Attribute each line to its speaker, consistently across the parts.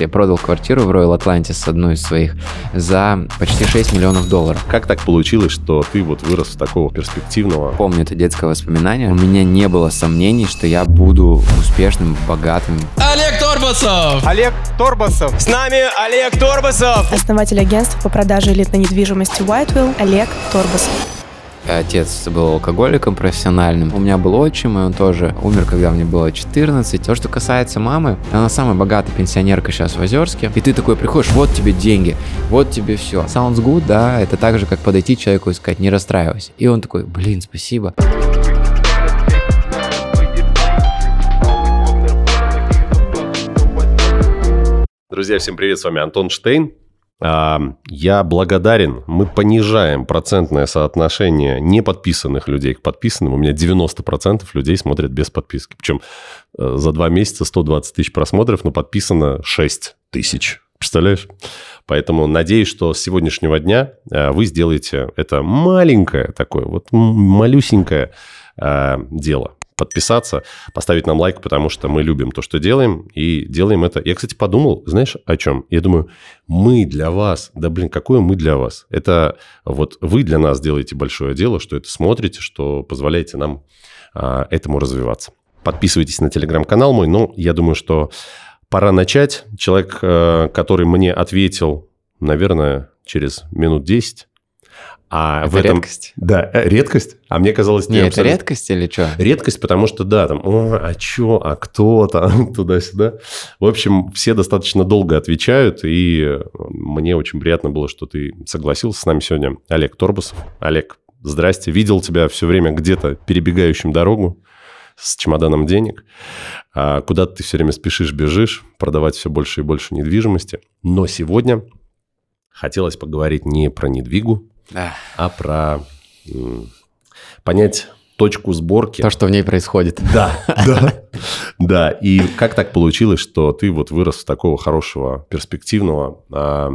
Speaker 1: Я продал квартиру в Royal Atlantis, одну из своих, за почти 6 миллионов долларов.
Speaker 2: Как так получилось, что ты вот вырос в такого перспективного?
Speaker 1: Помню это детское воспоминание. У меня не было сомнений, что я буду успешным, богатым.
Speaker 3: Олег Торбасов!
Speaker 4: Олег Торбасов.
Speaker 3: С нами Олег Торбасов!
Speaker 5: Основатель агентства по продаже элитной недвижимости Whitewell Олег Торбасов.
Speaker 1: Отец был алкоголиком профессиональным. У меня был отчим, и он тоже умер, когда мне было 14. То, что касается мамы, она самая богатая пенсионерка сейчас в Озерске. И ты такой приходишь, вот тебе деньги, вот тебе все. Sounds good, да, это так же, как подойти человеку и сказать, не расстраивайся. И он такой, блин, спасибо.
Speaker 2: Друзья, всем привет, с вами Антон Штейн. Я благодарен, мы понижаем процентное соотношение неподписанных людей к подписанным. У меня 90% людей смотрят без подписки. Причем э, за два месяца 120 тысяч просмотров, но подписано 6 тысяч. Представляешь? Поэтому надеюсь, что с сегодняшнего дня э, вы сделаете это маленькое такое, вот малюсенькое э, дело подписаться, поставить нам лайк, потому что мы любим то, что делаем, и делаем это. Я, кстати, подумал, знаешь, о чем? Я думаю, мы для вас, да блин, какое мы для вас? Это вот вы для нас делаете большое дело, что это смотрите, что позволяете нам а, этому развиваться. Подписывайтесь на телеграм-канал мой, но я думаю, что пора начать. Человек, э, который мне ответил, наверное, через минут 10, а
Speaker 1: Это
Speaker 2: в этом...
Speaker 1: редкость.
Speaker 2: Да, э, редкость. А мне казалось...
Speaker 1: Не, это
Speaker 2: абсолютно-
Speaker 1: редкость или что?
Speaker 2: Редкость, потому что, да, там, о, а чё, а кто там, туда-сюда. В общем, все достаточно долго отвечают, и э, мне очень приятно было, что ты согласился с нами сегодня. Олег Торбасов. Олег, здрасте. Видел тебя все время где-то перебегающим дорогу с чемоданом денег. А куда ты все время спешишь, бежишь, продавать все больше и больше недвижимости. Но сегодня хотелось поговорить не про недвигу,
Speaker 1: Да.
Speaker 2: а про понять точку сборки.
Speaker 1: То, что в ней происходит.
Speaker 2: Да, да. Да, и как так получилось, что ты вот вырос в такого хорошего, перспективного а,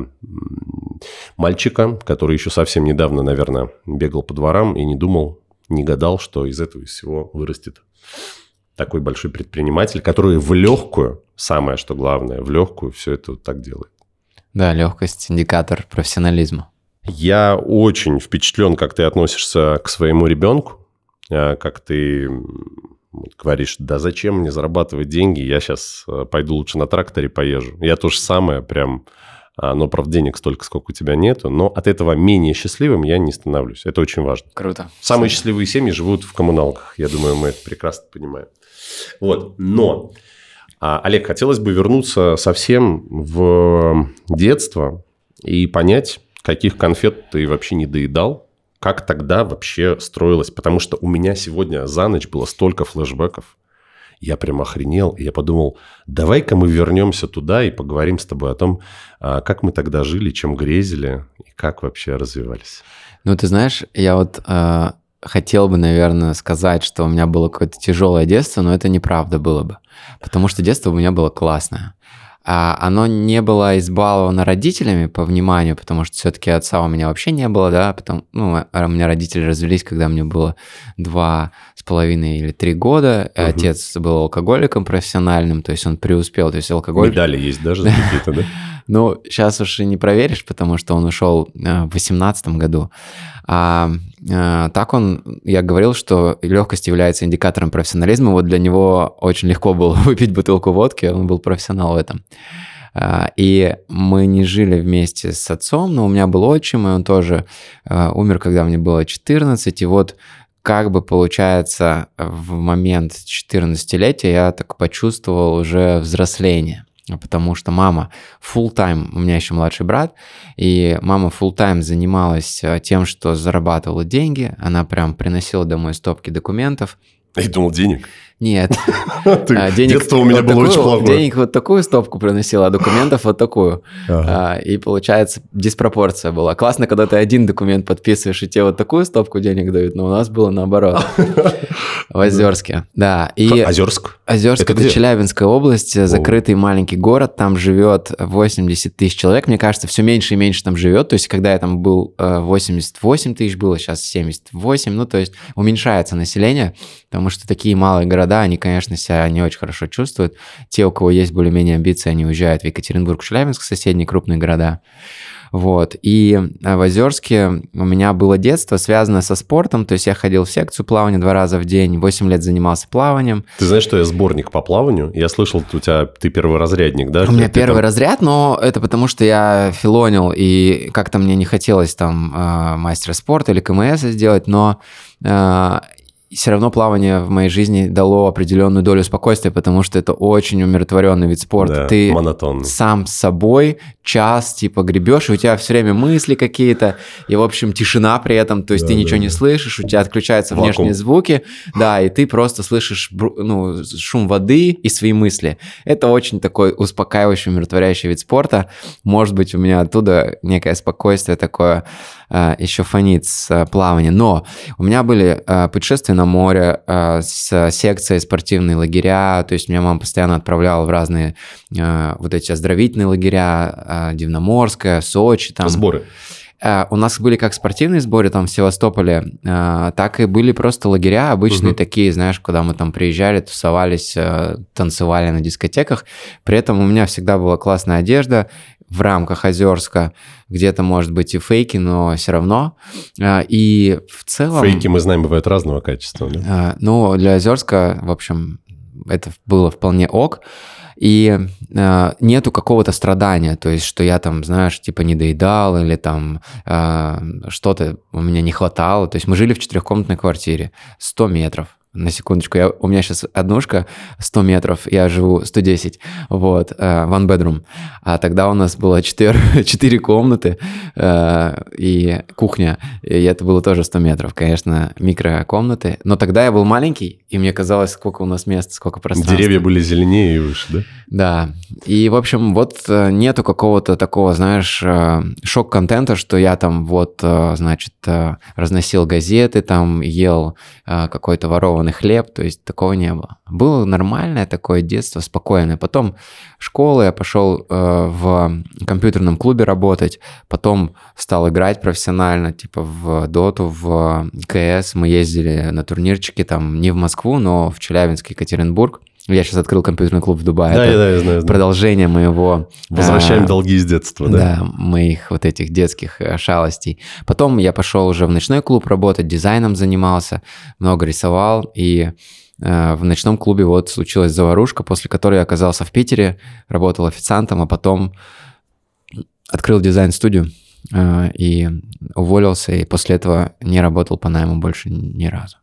Speaker 2: мальчика, который еще совсем недавно, наверное, бегал по дворам и не думал, не гадал, что из этого всего вырастет такой большой предприниматель, который в легкую, самое что главное, в легкую все это вот так делает.
Speaker 1: Да, легкость, индикатор профессионализма.
Speaker 2: Я очень впечатлен, как ты относишься к своему ребенку, а, как ты говоришь, да зачем мне зарабатывать деньги, я сейчас пойду лучше на тракторе поезжу. Я то же самое прям, а, но, правда, денег столько, сколько у тебя нету, но от этого менее счастливым я не становлюсь. Это очень важно.
Speaker 1: Круто.
Speaker 2: Самые счастливые семьи живут в коммуналках. Я думаю, мы это прекрасно понимаем. Вот. Но, а, Олег, хотелось бы вернуться совсем в детство и понять, каких конфет ты вообще не доедал, как тогда вообще строилось. Потому что у меня сегодня за ночь было столько флешбеков. Я прям охренел, и я подумал, давай-ка мы вернемся туда и поговорим с тобой о том, а, как мы тогда жили, чем грезили и как вообще развивались.
Speaker 1: Ну, ты знаешь, я вот э, хотел бы, наверное, сказать, что у меня было какое-то тяжелое детство, но это неправда было бы. Потому что детство у меня было классное. А оно не было избаловано родителями по вниманию, потому что все-таки отца у меня вообще не было, да, потом, ну, а у меня родители развелись, когда мне было два с половиной или три года.
Speaker 2: Мгм.
Speaker 1: Отец был алкоголиком профессиональным, то есть он преуспел, то есть алкоголь...
Speaker 2: Медали есть даже какие-то, да?
Speaker 1: Ну, сейчас уж и не проверишь, потому что он ушел э, в 2018 году. Э, так он, я говорил, что легкость является индикатором профессионализма. Вот для него очень легко было выпить бутылку водки, он был профессионал в этом. А, И мы не жили вместе с отцом, но у меня был отчим, и он тоже э, умер, когда мне было 14. И вот как бы получается в момент 14-летия я так почувствовал уже взросление. Потому что мама full time, у меня еще младший брат, и мама full time занималась э, тем, что зарабатывала деньги. Она прям приносила домой стопки документов.
Speaker 2: Я думал, денег.
Speaker 1: Нет,
Speaker 2: Ты-
Speaker 1: а, денег
Speaker 2: Детство у меня
Speaker 1: вот
Speaker 2: было очень
Speaker 1: такую-
Speaker 2: плохое.
Speaker 1: Денег вот такую стопку приносила, а документов вот такую.
Speaker 2: Ага.
Speaker 1: А, И получается, диспропорция была. Классно, когда ты один документ подписываешь, и тебе вот такую стопку денег дают, но у нас было наоборот. В Озерске. Да. И
Speaker 2: Озерск.
Speaker 1: Озерск
Speaker 2: Это
Speaker 1: это? Челябинская область, закрытый маленький город, там живет 80 тысяч человек. Мне кажется, все меньше и меньше там живет. То есть, когда я там был, э, 88 тысяч было, сейчас 78. Ну, то есть, уменьшается население, потому что такие малые города они, конечно, себя не очень хорошо чувствуют. Те, у кого есть более-менее амбиции, они уезжают в Екатеринбург, Челябинск, соседние крупные города. Вот. И в Озерске у меня было детство связано со спортом, то есть я ходил в секцию плавания два раза в день, 8 лет занимался плаванием.
Speaker 2: Ты знаешь, что я сборник по плаванию? Я слышал, у тебя ты первый разрядник, да?
Speaker 1: У меня первый
Speaker 2: там-
Speaker 1: разряд, но это потому, что я филонил, и как-то мне не хотелось там э, мастера спорта или КМС сделать, но все равно плавание в моей жизни дало определенную долю спокойствия, потому что это очень умиротворенный вид спорта.
Speaker 2: Да,
Speaker 1: Ты
Speaker 2: монотонный.
Speaker 1: сам с собой час типа гребешь, и у тебя все время мысли какие-то, и, в общем, тишина при этом, то есть ты
Speaker 2: Да,
Speaker 1: ничего
Speaker 2: да,
Speaker 1: не
Speaker 2: да.
Speaker 1: слышишь, у тебя отключаются
Speaker 2: Вакуум.
Speaker 1: внешние звуки, да, и ты просто слышишь ну, шум воды и свои мысли. Это очень такой успокаивающий, умиротворяющий вид спорта. Может быть, у меня оттуда некое спокойствие такое э, еще фонит с э, плавания. Но у меня были э, путешествия на море э, с секцией спортивные лагеря, то есть меня мама постоянно отправляла в разные э, вот эти оздоровительные лагеря, э, Дивноморская, Сочи, там.
Speaker 2: Сборы.
Speaker 1: Э, У нас были как спортивные сборы там в Севастополе, э, так и были просто лагеря обычные
Speaker 2: Мгм.
Speaker 1: такие, знаешь, куда мы там приезжали, тусовались, танцевали на дискотеках. При этом у меня всегда была классная одежда в рамках Озерска, где-то, может быть, и фейки, но все равно. Э, И в целом...
Speaker 2: Фейки, мы знаем, бывают разного качества. да?
Speaker 1: Ну, для Озерска, в общем, это было вполне ок. И э, нету какого-то страдания, то есть, что я там, знаешь, типа не доедал или там э, что-то у меня не хватало. То есть мы жили в четырехкомнатной квартире, 100 метров. На секундочку, я, у меня сейчас однушка 100 метров, я живу 110, вот, э, one bedroom. А тогда у нас было 4, 4 комнаты э, и кухня, и это было тоже 100 метров, конечно, микрокомнаты. Но тогда я был маленький, и мне казалось, сколько у нас места, сколько пространства.
Speaker 2: Деревья были зеленее и выше, да?
Speaker 1: Да. И, в общем, вот э, нету какого-то такого, знаешь, шок-контента, что я там вот, значит, разносил газеты, там ел какой-то ворованный хлеб, то есть такого не было. Было нормальное такое детство, спокойное. Потом школа, я пошел э, в компьютерном клубе работать, потом стал играть профессионально, типа в Доту, в КС. Мы ездили на турнирчики там не в Москву, но в Челябинск, Екатеринбург. Я сейчас открыл компьютерный клуб в Дубае.
Speaker 2: Да,
Speaker 1: Это
Speaker 2: да, я знаю. знаю.
Speaker 1: продолжение моего...
Speaker 2: Возвращаем
Speaker 1: а,
Speaker 2: долги из детства, да?
Speaker 1: да, моих вот этих детских э, шалостей. Потом я пошел уже в ночной клуб работать, дизайном занимался, много рисовал, и э, в ночном клубе вот случилась заварушка, после которой я оказался в Питере, работал официантом, а потом открыл дизайн-студию э, и уволился, и после этого не работал по найму больше ни разу.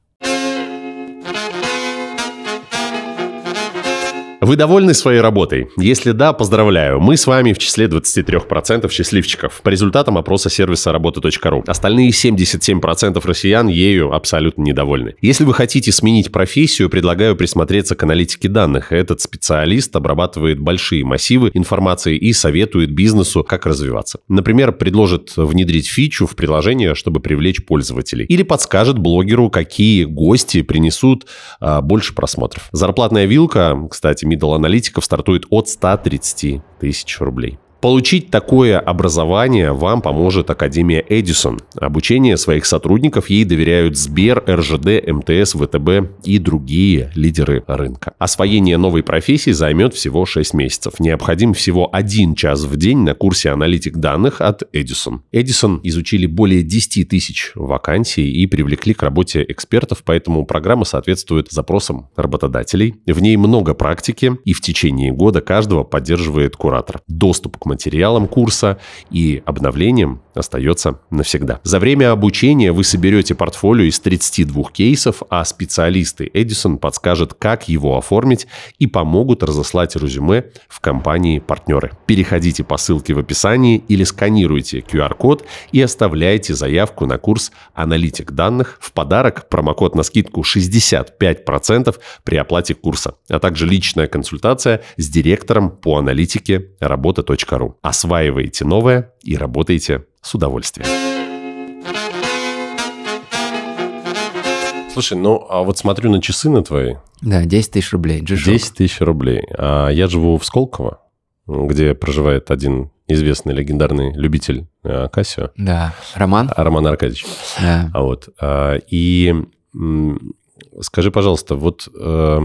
Speaker 2: Вы довольны своей работой? Если да, поздравляю. Мы с вами в числе 23% счастливчиков. По результатам опроса сервиса работа.ру. Остальные 77% россиян ею абсолютно недовольны. Если вы хотите сменить профессию, предлагаю присмотреться к аналитике данных. Этот специалист обрабатывает большие массивы информации и советует бизнесу, как развиваться. Например, предложит внедрить фичу в приложение, чтобы привлечь пользователей. Или подскажет блогеру, какие гости принесут а, больше просмотров. Зарплатная вилка, кстати, middle аналитиков стартует от 130 тысяч рублей. Получить такое образование вам поможет Академия Эдисон. Обучение своих сотрудников ей доверяют Сбер, РЖД, МТС, ВТБ и другие лидеры рынка. Освоение новой профессии займет всего 6 месяцев. Необходим всего один час в день на курсе аналитик данных от Эдисон. Эдисон изучили более 10 тысяч вакансий и привлекли к работе экспертов, поэтому программа соответствует запросам работодателей. В ней много практики, и в течение года каждого поддерживает куратор. Доступ к материалам курса и обновлениям остается навсегда. За время обучения вы соберете портфолио из 32 кейсов, а специалисты Эдисон подскажут, как его оформить и помогут разослать резюме в компании-партнеры. Переходите по ссылке в описании или сканируйте QR-код и оставляйте заявку на курс «Аналитик данных». В подарок промокод на скидку 65% при оплате курса, а также личная консультация с директором по аналитике работа.ру. Осваивайте новое и работайте с удовольствием. Слушай, ну а вот смотрю на часы на твои.
Speaker 1: Да, 10 тысяч рублей. G-Shock.
Speaker 2: 10 тысяч рублей. А я живу в Сколково, где проживает один известный легендарный любитель а, Кассио,
Speaker 1: Да. Роман?
Speaker 2: Роман Аркадьевич.
Speaker 1: Да.
Speaker 2: А вот, а, и м, Скажи, пожалуйста, вот э,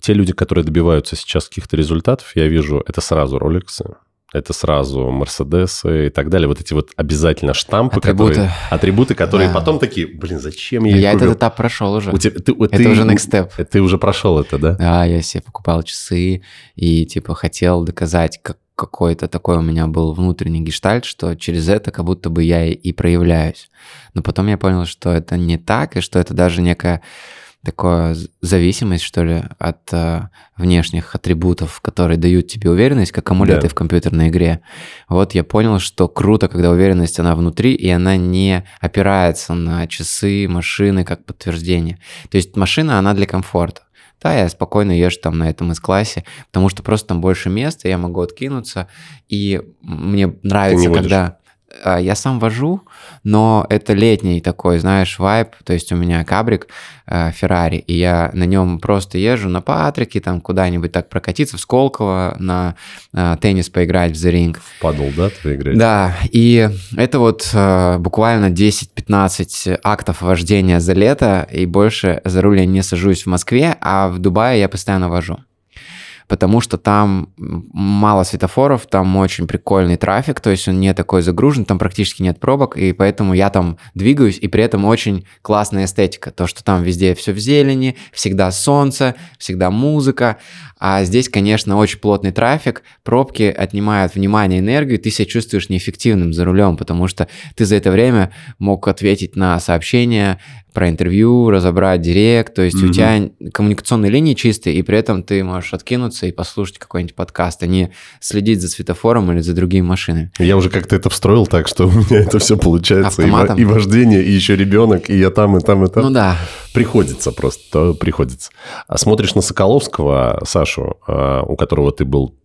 Speaker 2: те люди, которые добиваются сейчас каких-то результатов, я вижу, это сразу Rolex, это сразу Мерседесы и так далее. Вот эти вот обязательно штампы,
Speaker 1: Атрибуты.
Speaker 2: которые, атрибуты, которые
Speaker 1: Да.
Speaker 2: потом такие, блин, зачем я
Speaker 1: Я этот этап прошел уже.
Speaker 2: У тебя- ты,
Speaker 1: Это
Speaker 2: ты-
Speaker 1: уже next step.
Speaker 2: Ты уже прошел это, да?
Speaker 1: Да, я себе покупал часы и типа хотел доказать, как какой-то такой у меня был внутренний гештальт, что через это как будто бы я и, и проявляюсь. Но потом я понял, что это не так, и что это даже некая такая зависимость, что ли, от э, внешних атрибутов, которые дают тебе уверенность, как амулеты
Speaker 2: Да.
Speaker 1: в компьютерной игре. Вот я понял, что круто, когда уверенность, она внутри, и она не опирается на часы, машины как подтверждение. То есть машина, она для комфорта. Да, я спокойно езжу там на этом из-классе, потому что просто там больше места, я могу откинуться, и мне нравится, когда... а, Я сам вожу, но это летний такой, знаешь, вайб, то есть у меня кабрик э, Феррари, и я на нем просто езжу на Патрике, там куда-нибудь так прокатиться, в Сколково, на э, теннис поиграть в The Ring.
Speaker 2: Падал, да, твоя игра?
Speaker 1: Да, и это вот э, буквально 10-15 актов вождения за лето, и больше за руль я не сажусь в Москве, а в Дубае я постоянно вожу. Потому что там мало светофоров, там очень прикольный трафик, то есть он не такой загружен, там практически нет пробок, и поэтому я там двигаюсь, и при этом очень классная эстетика. То, что там везде все в зелени, всегда солнце, всегда музыка. А здесь, конечно, очень плотный трафик, пробки отнимают внимание, энергию, ты себя чувствуешь неэффективным за рулем, потому что ты за это время мог ответить на сообщения про интервью, разобрать директ, то есть у
Speaker 2: Мгм.
Speaker 1: тебя коммуникационные линии чистые, и при этом ты можешь откинуться и послушать какой-нибудь подкаст, а не следить за светофором или за другими машинами.
Speaker 2: Я уже как-то это встроил так, что у меня это все получается. И,
Speaker 1: Автоматом?
Speaker 2: и вождение, и еще ребенок, и я там, и там, и там.
Speaker 1: Ну да,
Speaker 2: Приходится просто, то приходится. А смотришь на Соколовского, Сашу, а, у которого ты был...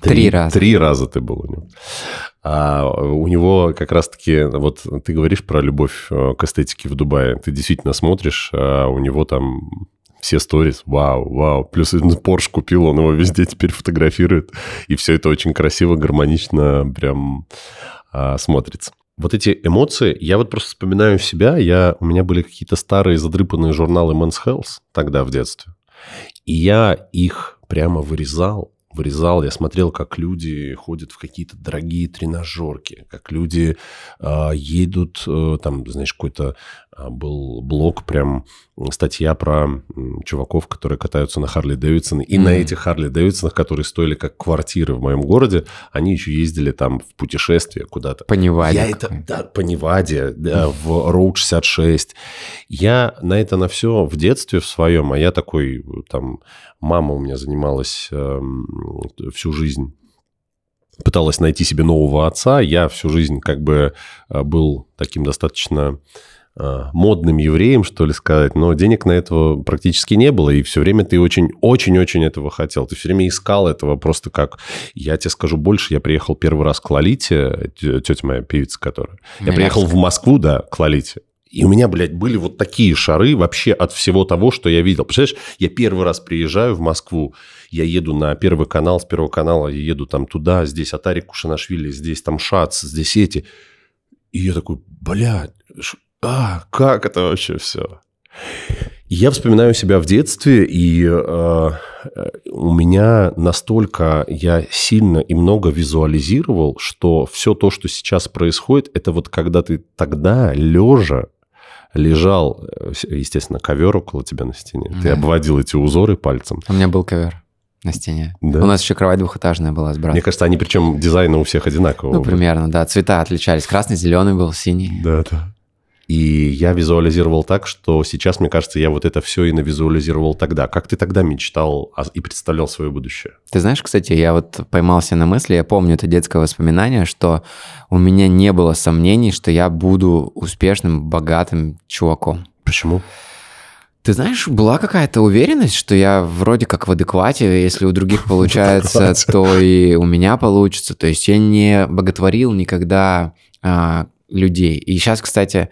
Speaker 1: Три раза.
Speaker 2: Три раза ты был у него. А у него как раз-таки, вот ты говоришь про любовь э, к эстетике в Дубае. Ты действительно смотришь, а у него там все сторис, вау, вау. Плюс Porsche купил, он его везде теперь фотографирует. И все это очень красиво, гармонично прям а, смотрится. Вот эти эмоции, я вот просто вспоминаю себя, я, у меня были какие-то старые задрыпанные журналы Men's Health тогда в детстве. И я их прямо вырезал, вырезал, я смотрел, как люди ходят в какие-то дорогие тренажерки, как люди а, едут, э, там, знаешь, какой-то был блог, прям статья про чуваков, которые катаются на Харли Дэвидсон, и на
Speaker 1: Мгм.
Speaker 2: этих Харли Дэвидсонах, которые стоили как квартиры в моем городе, они еще ездили там в путешествие куда-то.
Speaker 1: по Неваде
Speaker 2: Я это, да, по Неваде, да, в Road 66. Я на это на все в детстве в своем, а я такой, там, мама у меня занималась эм, всю жизнь пыталась найти себе нового отца. Я всю жизнь как бы э, был таким достаточно э, модным евреем, что ли сказать, но денег на этого практически не было, и все время ты очень-очень-очень этого хотел. Ты все время искал этого просто как... Я тебе скажу больше, я приехал первый раз к Лолите, тетя моя певица, которая. Я приехал в Москву, да, к Лолите. И у меня, блядь, были вот такие шары вообще от всего того, что я видел. Представляешь, я первый раз приезжаю в Москву, я еду на Первый канал, с Первого канала я еду там туда, здесь Атари Кушанашвили, здесь там Шац, здесь эти. И я такой, блядь, а, как это вообще все? Я вспоминаю себя в детстве, и э, у меня настолько я сильно и много визуализировал, что все то, что сейчас происходит, это вот когда ты тогда лежа лежал, естественно, ковер около тебя на стене, ты
Speaker 1: Да.
Speaker 2: обводил эти узоры пальцем.
Speaker 1: У меня был ковер на стене.
Speaker 2: Да?
Speaker 1: У нас еще кровать двухэтажная была с братом.
Speaker 2: Мне кажется, они причем дизайна у всех одинакового.
Speaker 1: Ну, примерно, да. Цвета отличались. Красный, зеленый был, синий.
Speaker 2: Да, да. И я визуализировал так, что сейчас, мне кажется, я вот это все и навизуализировал тогда. Как ты тогда мечтал и представлял свое будущее?
Speaker 1: Ты знаешь, кстати, я вот поймался на мысли, я помню это детское воспоминание, что у меня не было сомнений, что я буду успешным, богатым чуваком.
Speaker 2: Почему?
Speaker 1: Ты знаешь, была какая-то уверенность, что я вроде как в адеквате, если у других получается, то и у меня получится. То есть я не боготворил никогда а, людей. И сейчас, кстати,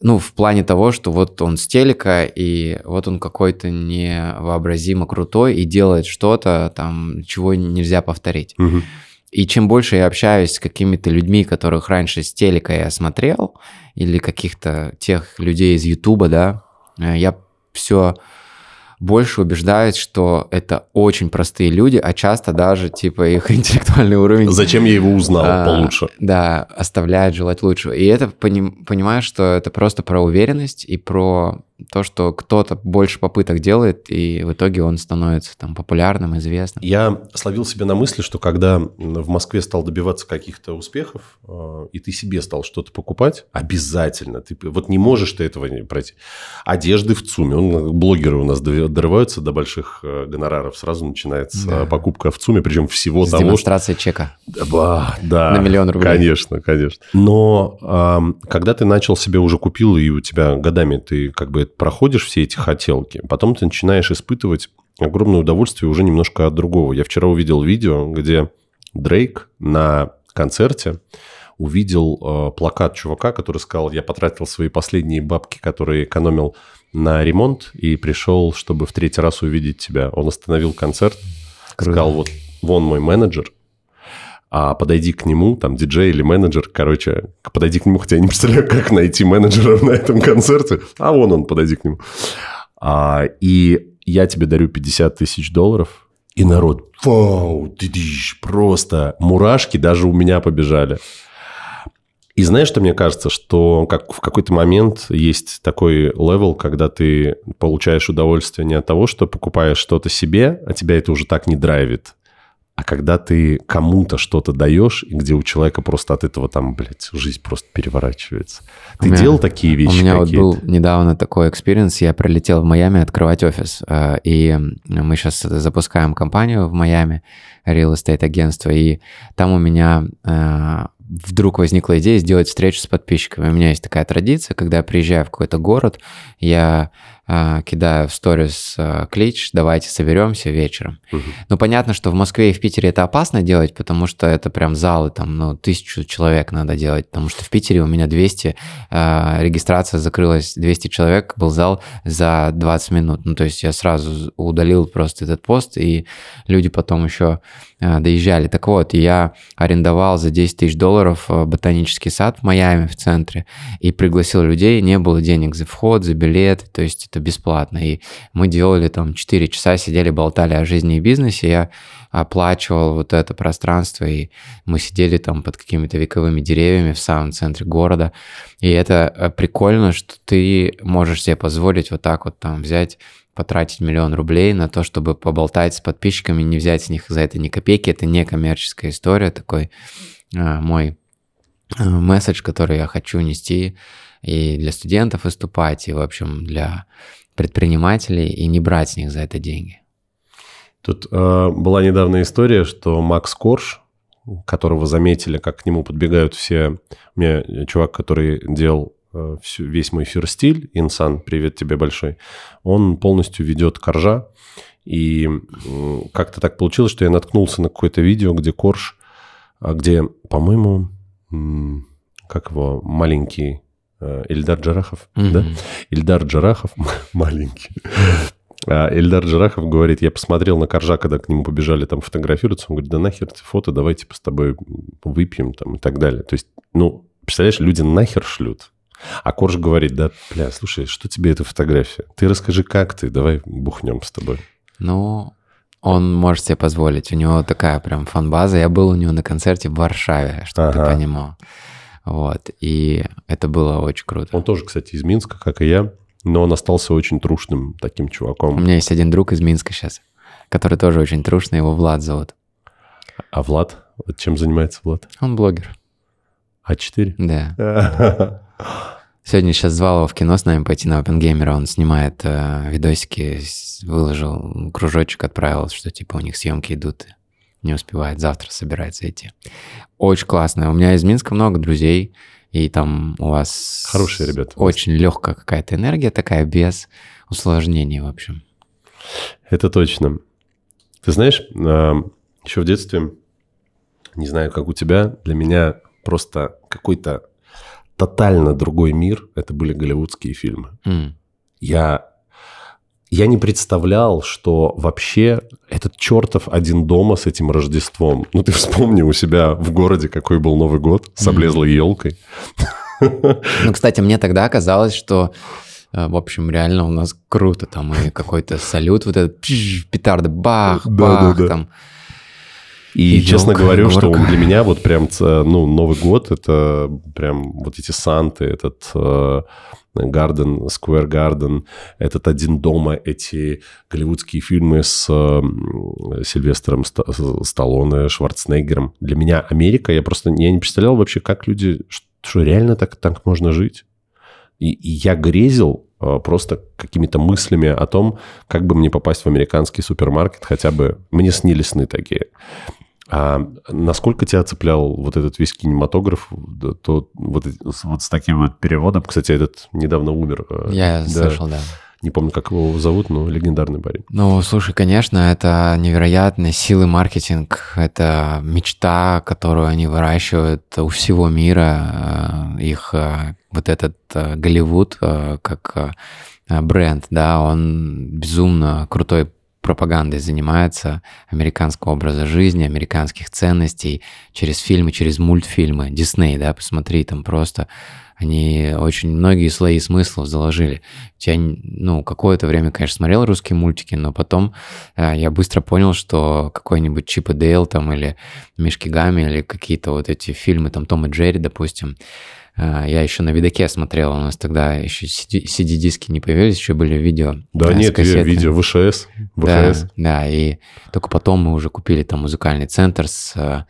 Speaker 1: ну, в плане того, что вот он с телека, и вот он какой-то невообразимо крутой и делает что-то там, чего нельзя повторить.
Speaker 2: Мгм.
Speaker 1: И чем больше я общаюсь с какими-то людьми, которых раньше с телека я смотрел, или каких-то тех людей из Ютуба, да, э, я все больше убеждаюсь, что это очень простые люди, а часто даже типа их интеллектуальный уровень.
Speaker 2: Зачем я его узнал
Speaker 1: а,
Speaker 2: получше?
Speaker 1: Да, оставляет желать лучшего. И это поним, понимаешь, что это просто про уверенность и про то, что кто-то больше попыток делает, и в итоге он становится там популярным, известным.
Speaker 2: Я словил себя на мысли, что когда в Москве стал добиваться каких-то успехов, э, и ты себе стал что-то покупать, обязательно. Ты вот не можешь ты этого не пройти. Одежды в ЦУМе. Он, блогеры у нас дорываются до больших э, гонораров. Сразу начинается да. покупка в ЦУМе, причем всего
Speaker 1: С
Speaker 2: того,
Speaker 1: демонстрацией что... чека.
Speaker 2: Да, да.
Speaker 1: На миллион рублей.
Speaker 2: Конечно, конечно. Но э, когда ты начал себе уже купил, и у тебя годами ты как бы проходишь все эти хотелки, потом ты начинаешь испытывать огромное удовольствие уже немножко от другого. Я вчера увидел видео, где Дрейк на концерте увидел э, плакат чувака, который сказал, я потратил свои последние бабки, которые экономил на ремонт, и пришел, чтобы в третий раз увидеть тебя. Он остановил концерт, Круто. сказал, вот вон мой менеджер, а подойди к нему, там, диджей или менеджер, короче, подойди к нему, хотя я не представляю, как найти менеджера на этом концерте, а вон он, подойди к нему. А, и я тебе дарю 50 тысяч долларов, и народ, вау, ты просто мурашки даже у меня побежали. И знаешь, что мне кажется, что как в какой-то момент есть такой level, когда ты получаешь удовольствие не от того, что покупаешь что-то себе, а тебя это уже так не драйвит, а когда ты кому-то что-то даешь, и где у человека просто от этого там, блядь, жизнь просто переворачивается. Ты меня, делал такие вещи?
Speaker 1: У меня вот был недавно такой experience. Я прилетел в Майами открывать офис. Э, и мы сейчас запускаем компанию в Майами, real estate агентство. И там у меня э, вдруг возникла идея сделать встречу с подписчиками. У меня есть такая традиция, когда я приезжаю в какой-то город, я кидаю в сторис э, клич, давайте соберемся вечером. Угу. Ну, понятно, что в Москве и в Питере это опасно делать, потому что это прям залы, там, ну, тысячу человек надо делать, потому что в Питере у меня 200, э, регистрация закрылась, 200 человек, был зал за 20 минут. Ну, то есть я сразу удалил просто этот пост, и люди потом еще э, доезжали. Так вот, я арендовал за 10 тысяч долларов ботанический сад в Майами в центре и пригласил людей, не было денег за вход, за билет, то есть это бесплатно. И мы делали там 4 часа, сидели, болтали о жизни и бизнесе. Я оплачивал вот это пространство, и мы сидели там под какими-то вековыми деревьями в самом центре города. И это э, прикольно, что ты можешь себе позволить вот так вот там взять потратить миллион рублей на то, чтобы поболтать с подписчиками, не взять с них за это ни копейки. Это не коммерческая история, такой а, мой э, месседж, который я хочу нести и для студентов выступать, и, в общем, для предпринимателей, и не брать с них за это деньги.
Speaker 2: Тут э, была недавно история, что Макс Корж, которого заметили, как к нему подбегают все... У меня чувак, который делал э, всю, весь мой эфир-стиль, Инсан, привет тебе большой, он полностью ведет Коржа, и э, как-то так получилось, что я наткнулся на какое-то видео, где Корж, а, где, по-моему, как его, маленький Э, Ильдар Джарахов, mm-hmm. да? Ильдар Джарахов, маленький. А Ильдар Джарахов говорит, я посмотрел на Коржа, когда к нему побежали там фотографироваться, он говорит, да нахер эти фото, давай типа с тобой выпьем там и так далее. То есть, ну, представляешь, люди нахер шлют. А Корж говорит, да, бля, слушай, что тебе эта фотография? Ты расскажи, как ты, давай бухнем с тобой.
Speaker 1: Ну, он может себе позволить. У него такая прям фан-база. Я был у него на концерте в Варшаве, чтобы ага. ты понимал. Вот, и это было очень круто.
Speaker 2: Он тоже, кстати, из Минска, как и я, но он остался очень трушным таким чуваком.
Speaker 1: У меня есть один друг из Минска сейчас, который тоже очень трушный, его Влад зовут.
Speaker 2: А Влад? Чем занимается Влад?
Speaker 1: Он блогер.
Speaker 2: А4?
Speaker 1: Да. Сегодня сейчас звал его в кино с нами пойти на OpenGamer, он снимает э, видосики, выложил кружочек, отправил, что типа у них съемки идут не успевает, завтра собирается идти. Очень классно. У меня из Минска много друзей, и там у вас...
Speaker 2: Хорошие ребята.
Speaker 1: Очень легкая какая-то энергия такая, без усложнений, в общем.
Speaker 2: Это точно. Ты знаешь, еще в детстве, не знаю, как у тебя, для меня просто какой-то тотально другой мир. Это были голливудские фильмы. Mm. Я я не представлял, что вообще этот чертов один дома с этим Рождеством. Ну, ты вспомни у себя в городе, какой был Новый год с облезлой елкой.
Speaker 1: Ну, кстати, мне тогда казалось, что Э, В общем, реально у нас круто. Там и какой-то салют, вот этот пш, петарды, бах,
Speaker 2: Да,
Speaker 1: бах,
Speaker 2: да, да.
Speaker 1: там.
Speaker 2: И,
Speaker 1: И
Speaker 2: честно говорю, что
Speaker 1: горка.
Speaker 2: он для меня вот прям, ну, Новый год, это прям вот эти Санты, этот Гарден, Сквер Гарден, этот «Один дома», эти голливудские фильмы с э, Сильвестром Ста- Сталлоне, Шварценеггером. Для меня Америка, я просто я не представлял вообще, как люди, что реально так, так можно жить. И, и я грезил э, просто какими-то мыслями о том, как бы мне попасть в американский супермаркет, хотя бы мне снились сны такие. А насколько тебя цеплял вот этот весь кинематограф, да, то вот, с- вот с таким вот переводом? Кстати, этот недавно умер. э,
Speaker 1: Я
Speaker 2: да.
Speaker 1: слышал, да.
Speaker 2: Не помню, как его зовут, но легендарный парень.
Speaker 1: Ну, слушай, конечно, это невероятная силы маркетинг, это мечта, которую они выращивают у всего мира, э, их э, вот этот Голливуд как бренд, да, он безумно крутой пропагандой занимается американского образа жизни, американских ценностей через фильмы, через мультфильмы. Дисней, да, посмотри, там просто они очень многие слои смыслов заложили. Я, ну, какое-то время, конечно, смотрел русские мультики, но потом э, я быстро понял, что какой-нибудь Чип и Дейл там или Мишки Гамми или какие-то вот эти фильмы, там Том и Джерри, допустим, я еще на видоке смотрел, у нас тогда еще CD-диски не появились, еще были видео.
Speaker 2: Да
Speaker 1: с
Speaker 2: нет, видео, ВШС.
Speaker 1: Да,
Speaker 2: ВХС.
Speaker 1: да, и только потом мы уже купили там музыкальный центр с э,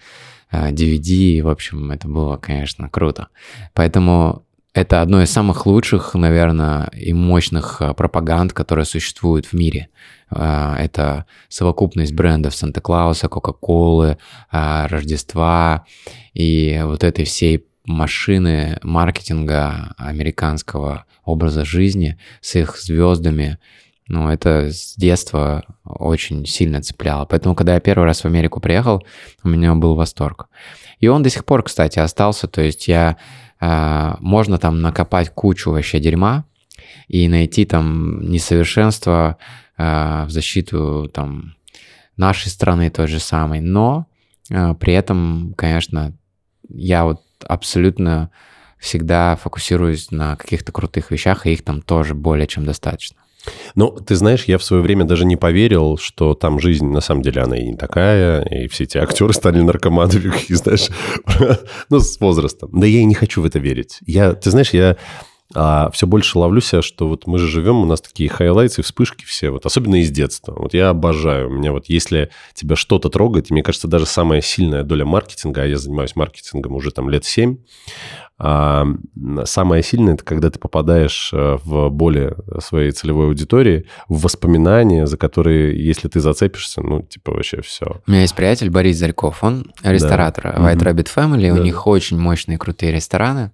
Speaker 1: э, DVD, и, в общем, это было, конечно, круто. Поэтому это одно из самых лучших, наверное, и мощных пропаганд, которые существуют в мире. Это совокупность брендов Санта-Клауса, Кока-Колы, Рождества и вот этой всей машины маркетинга американского образа жизни с их звездами, ну, это с детства очень сильно цепляло. Поэтому, когда я первый раз в Америку приехал, у меня был восторг. И он до сих пор, кстати, остался. То есть я... э, можно там накопать кучу вообще дерьма и найти там несовершенство э, в защиту там нашей страны той же самой. Но э, при этом, конечно, я вот абсолютно всегда фокусируюсь на каких-то крутых вещах, и их там тоже более чем достаточно.
Speaker 2: Ну, ты знаешь, я в свое время даже не поверил, что там жизнь, на самом деле, она и не такая, и все эти актеры стали наркоманами, знаешь, ну, с возрастом. Да я и не хочу в это верить. Я, ты знаешь, я а, все больше ловлю себя, что вот мы же живем, у нас такие хайлайты, вспышки все, вот особенно из детства. Вот я обожаю. У меня вот если тебя что-то трогает, и мне кажется, даже самая сильная доля маркетинга, а я занимаюсь маркетингом уже там лет 7, а, самое сильное, это когда ты попадаешь э, в боли своей целевой аудитории, в воспоминания, за которые, если ты зацепишься, ну, типа вообще все.
Speaker 1: У меня есть приятель Борис Зарьков, он ресторатор White
Speaker 2: Мгм.
Speaker 1: Rabbit Family, у
Speaker 2: Да.
Speaker 1: них очень мощные крутые рестораны.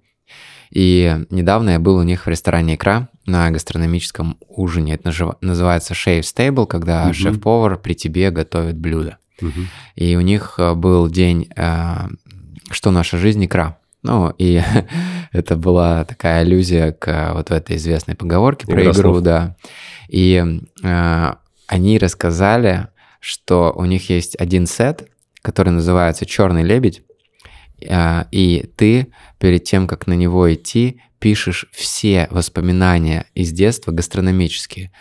Speaker 1: И недавно я был у них в ресторане «Икра» на гастрономическом ужине. Это называется Shave Stable, когда
Speaker 2: Мгм.
Speaker 1: шеф-повар при тебе готовит блюдо. И у них э, был день э, «Что наша жизнь? Икра». Ну, и это была такая аллюзия к э, вот этой известной поговорке про игру,
Speaker 2: слов.
Speaker 1: да. И э, они рассказали, что у них есть один сет, который называется «Черный лебедь», э, и ты перед тем, как на него идти, пишешь все воспоминания из детства гастрономические.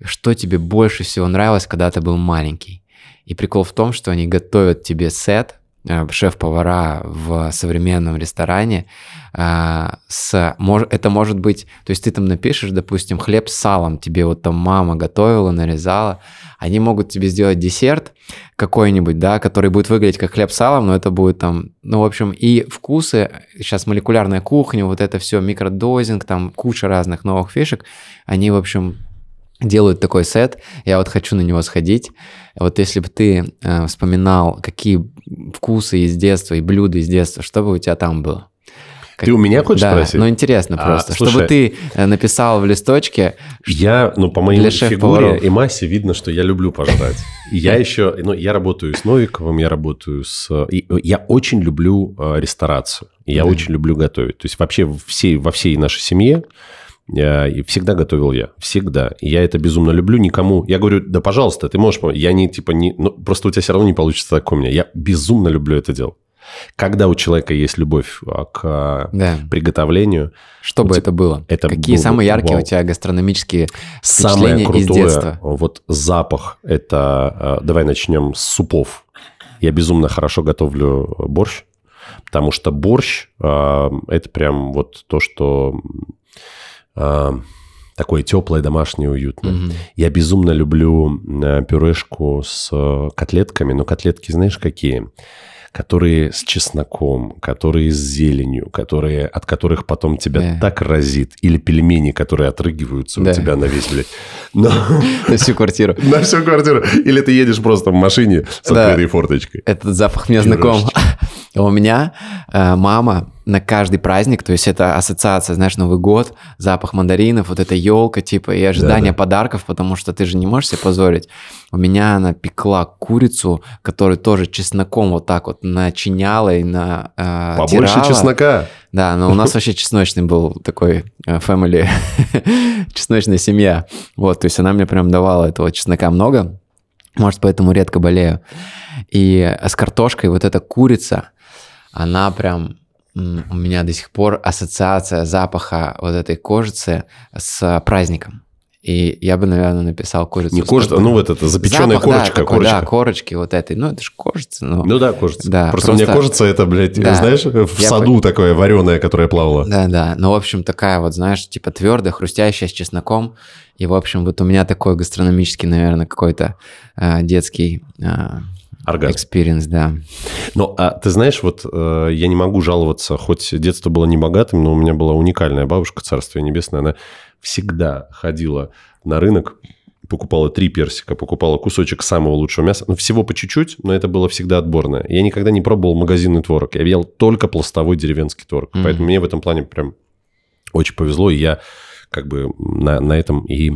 Speaker 1: Что тебе больше всего нравилось, когда ты был маленький? И прикол в том, что они готовят тебе сет, шеф-повара в современном ресторане, э, с, это может быть, то есть ты там напишешь, допустим, хлеб с салом, тебе вот там мама готовила, нарезала, они могут тебе сделать десерт какой-нибудь, да, который будет выглядеть как хлеб с салом, но это будет там, ну, в общем, и вкусы, сейчас молекулярная кухня, вот это все, микродозинг, там куча разных новых фишек, они, в общем, делают такой сет, я вот хочу на него сходить. Вот если бы ты э, вспоминал, какие вкусы из детства и блюда из детства, что бы у тебя там было? Как-
Speaker 2: Ты у меня хочешь
Speaker 1: да,
Speaker 2: спросить?
Speaker 1: ну интересно
Speaker 2: А,
Speaker 1: просто,
Speaker 2: слушай,
Speaker 1: чтобы ты э, написал в листочке,
Speaker 2: Я, ну, по моей фигуре и массе видно, что я люблю пожрать. Я еще, ну, я работаю с Новиковым, я работаю с... Я очень люблю э, ресторацию. Я очень люблю готовить. То есть вообще во всей, во всей нашей семье и всегда готовил я. Всегда. И я это безумно люблю. Никому... Я говорю, да, пожалуйста, ты можешь... пом-». Я не, типа, не... Ну, просто у тебя все равно не получится так у меня. Я безумно люблю это дело. Когда у человека есть любовь а, к а,
Speaker 1: Да.
Speaker 2: приготовлению,
Speaker 1: Что бы
Speaker 2: тебя-
Speaker 1: это было?
Speaker 2: это
Speaker 1: Какие
Speaker 2: было бы
Speaker 1: самые яркие
Speaker 2: вау.
Speaker 1: у тебя гастрономические
Speaker 2: самое
Speaker 1: впечатления из
Speaker 2: крутое,
Speaker 1: детства?
Speaker 2: вот запах, это... э, Давай начнем с супов. Я безумно хорошо готовлю борщ, потому что борщ э, это прям вот то, что э, такое теплое, домашнее, уютное.
Speaker 1: Мгм.
Speaker 2: Я безумно люблю э, пюрешку с э, котлетками, но котлетки знаешь какие? Которые с чесноком, которые с зеленью, которые, от которых потом тебя
Speaker 1: Да.
Speaker 2: так разит. Или пельмени, которые отрыгиваются
Speaker 1: Да.
Speaker 2: у тебя на весь, блядь. Но
Speaker 1: На всю квартиру.
Speaker 2: на всю квартиру. Или ты едешь просто в машине с
Speaker 1: Да.
Speaker 2: открытой форточкой.
Speaker 1: Этот запах мне знаком. У меня э, мама на каждый праздник, то есть это ассоциация, знаешь, Новый год, запах мандаринов, вот эта елка, типа, и ожидание
Speaker 2: Да-да.
Speaker 1: подарков, потому что ты же не можешь себе позорить. У меня она пекла курицу, которую тоже чесноком вот так вот начиняла и на э,
Speaker 2: Побольше
Speaker 1: тирала.
Speaker 2: чеснока.
Speaker 1: Да, но у нас вообще чесночный был такой э, family, чесночная семья. Вот, то есть она мне прям давала этого чеснока много. Может, поэтому редко болею. И с картошкой вот эта курица, она прям у меня до сих пор ассоциация запаха вот этой кожицы с праздником. И я бы, наверное, написал курицу.
Speaker 2: Не
Speaker 1: картошкой.
Speaker 2: ну вот это запеченная
Speaker 1: Запах, да,
Speaker 2: корочка.
Speaker 1: такой,
Speaker 2: корочка.
Speaker 1: Да, корочки вот этой. Ну, это же кожица. Ну,
Speaker 2: Ну да, кожица.
Speaker 1: Да,
Speaker 2: просто, у меня
Speaker 1: просто-
Speaker 2: кожица это, блядь,
Speaker 1: Да.
Speaker 2: знаешь, в
Speaker 1: Я
Speaker 2: саду такое вареное, которое плавало.
Speaker 1: Да, да. Ну, в общем, такая вот, знаешь, типа твердая, хрустящая с чесноком. И, в общем, вот у меня такой гастрономический, наверное, какой-то э, детский
Speaker 2: Оргазм.
Speaker 1: experience, да.
Speaker 2: Ну, а ты знаешь, вот э, я не могу жаловаться, хоть детство было небогатым, но у меня была уникальная бабушка, царствие небесное, она всегда ходила на рынок, покупала три персика, покупала кусочек самого лучшего мяса, ну, всего по чуть-чуть, но это было всегда отборное. Я никогда не пробовал магазинный творог, я ел только пластовой деревенский творог,
Speaker 1: Мгм.
Speaker 2: поэтому мне в этом плане прям очень повезло, и я как бы на, на этом и,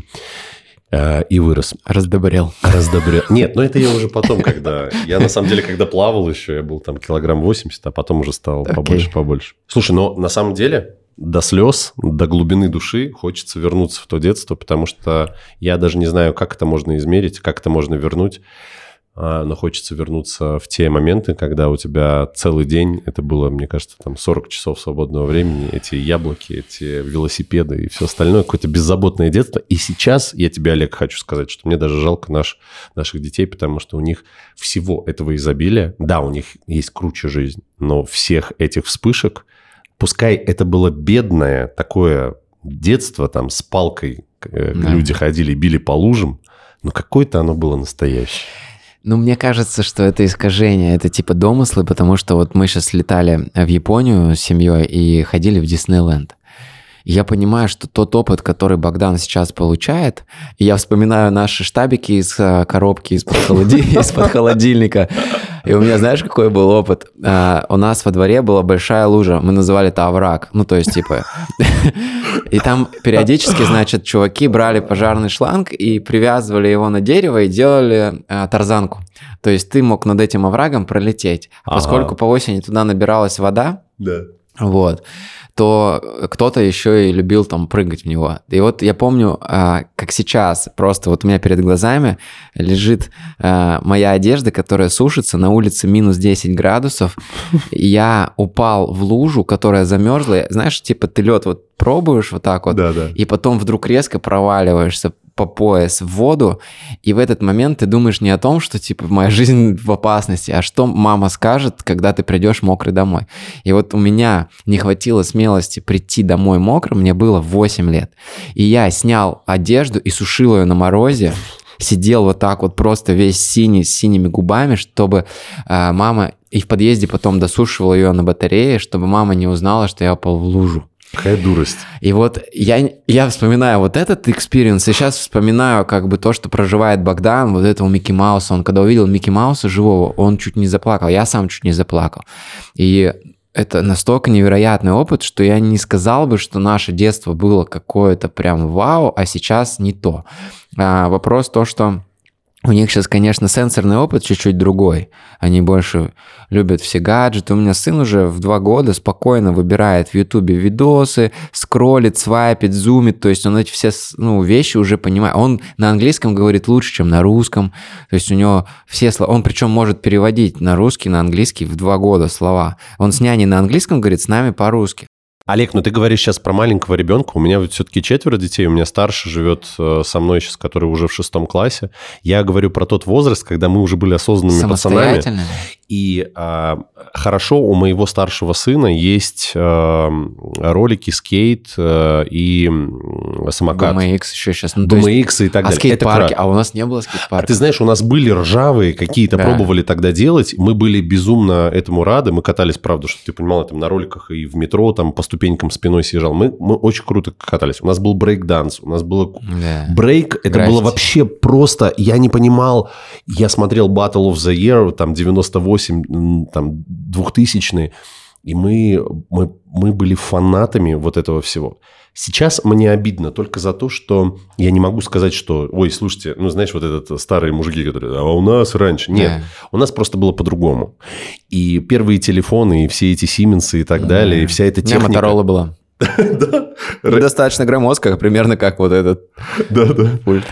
Speaker 2: и вырос.
Speaker 1: Раздобрел.
Speaker 2: Раздобрел. Нет, ну это я уже потом, когда... Я на самом деле, когда плавал еще, я был там килограмм 80, а потом уже стал
Speaker 1: Окей.
Speaker 2: побольше, побольше. Слушай, но на самом деле до слез, до глубины души хочется вернуться в то детство, потому что я даже не знаю, как это можно измерить, как это можно вернуть, но хочется вернуться в те моменты, когда у тебя целый день, это было, мне кажется, там 40 часов свободного времени, эти яблоки, эти велосипеды и все остальное, какое-то беззаботное детство. И сейчас я тебе, Олег, хочу сказать, что мне даже жалко наш, наших детей, потому что у них всего этого изобилия, да, у них есть круче жизнь, но всех этих вспышек, пускай это было бедное такое детство, там с палкой э,
Speaker 1: Да.
Speaker 2: люди ходили, били по лужам, но какое-то оно было настоящее.
Speaker 1: Ну, мне кажется, что это искажение, это типа домыслы, потому что вот мы сейчас летали в Японию с семьей и ходили в Диснейленд. Я понимаю, что тот опыт, который Богдан сейчас получает, я вспоминаю наши штабики из э, коробки из-под холодильника, и у меня, знаешь, какой был опыт? А, У нас во дворе была большая лужа, мы называли это овраг, ну, то есть, типа... И там периодически, значит, чуваки брали пожарный шланг и привязывали его на дерево и делали э, тарзанку. То есть ты мог над этим оврагом пролететь. А. Поскольку по осени туда набиралась вода,
Speaker 2: Да.
Speaker 1: Вот, то кто-то еще и любил там прыгать в него. И вот я помню, а, как сейчас, просто вот у меня перед глазами лежит а, моя одежда, которая сушится на улице минус 10 градусов. Я упал в лужу, которая замерзла. Знаешь, типа ты лед вот пробуешь вот так вот,
Speaker 2: Да, да.
Speaker 1: и потом вдруг резко проваливаешься по пояс в воду, и в этот момент ты думаешь не о том, что типа моя жизнь в опасности, а что мама скажет, когда ты придешь мокрый домой. И вот у меня не хватило смелости прийти домой мокрым, мне было 8 лет. И я снял одежду и сушил ее на морозе, сидел вот так вот просто весь синий, с синими губами, чтобы а, мама и в подъезде потом досушивала ее на батарее, чтобы мама не узнала, что я упал в лужу.
Speaker 2: Какая дурость.
Speaker 1: И вот я, я вспоминаю вот этот experience, и сейчас вспоминаю как бы то, что проживает Богдан, вот этого Микки Мауса. Он когда увидел Микки Мауса живого, он чуть не заплакал, я сам чуть не заплакал. И это настолько невероятный опыт, что я не сказал бы, что наше детство было какое-то прям вау, а сейчас не то. А, вопрос то, что У них сейчас, конечно, сенсорный опыт чуть-чуть другой. Они больше любят все гаджеты. У меня сын уже в два года спокойно выбирает в Ютубе видосы, скроллит, свайпит, зумит. То есть он эти все ну, вещи уже понимает. Он на английском говорит лучше, чем на русском. То есть у него все слова... Он причем может переводить на русский, на английский в два года слова. Он с няней на английском говорит, с нами по-русски.
Speaker 2: Олег, ну ты говоришь сейчас про маленького ребенка. У меня все-таки четверо детей. У меня старший живет э, со мной сейчас, который уже в шестом классе. Я говорю про тот возраст, когда мы уже были осознанными пацанами. И а, хорошо, у моего старшего сына есть а, ролики скейт а, и самокат.
Speaker 1: BMX еще сейчас. Ну,
Speaker 2: BMX есть... и так
Speaker 1: а
Speaker 2: далее.
Speaker 1: скейт-парки? А у нас не было скейт-парка.
Speaker 2: А ты знаешь, у нас были ржавые, какие-то да. пробовали тогда делать. Мы были безумно этому рады. Мы катались, правда, что ты понимал, там на роликах и в метро, там по ступенькам спиной съезжал. Мы, мы очень круто катались. У нас был брейк-данс, у нас было... Да. Брейк, это Граффити. было вообще просто... Я не понимал... Я смотрел Battle of the Year, там, 98, там, 2000 и мы, мы, мы были фанатами вот этого всего. Сейчас мне обидно только за то, что я не могу сказать, что, ой, слушайте, ну, знаешь, вот этот старые мужики, которые, а у нас раньше. Нет, yeah. у нас просто было по-другому. И первые телефоны, и все эти Сименсы и так yeah. далее, и вся эта техника... У
Speaker 1: меня Моторола была. Да. Достаточно громоздкая, примерно как вот этот пульт.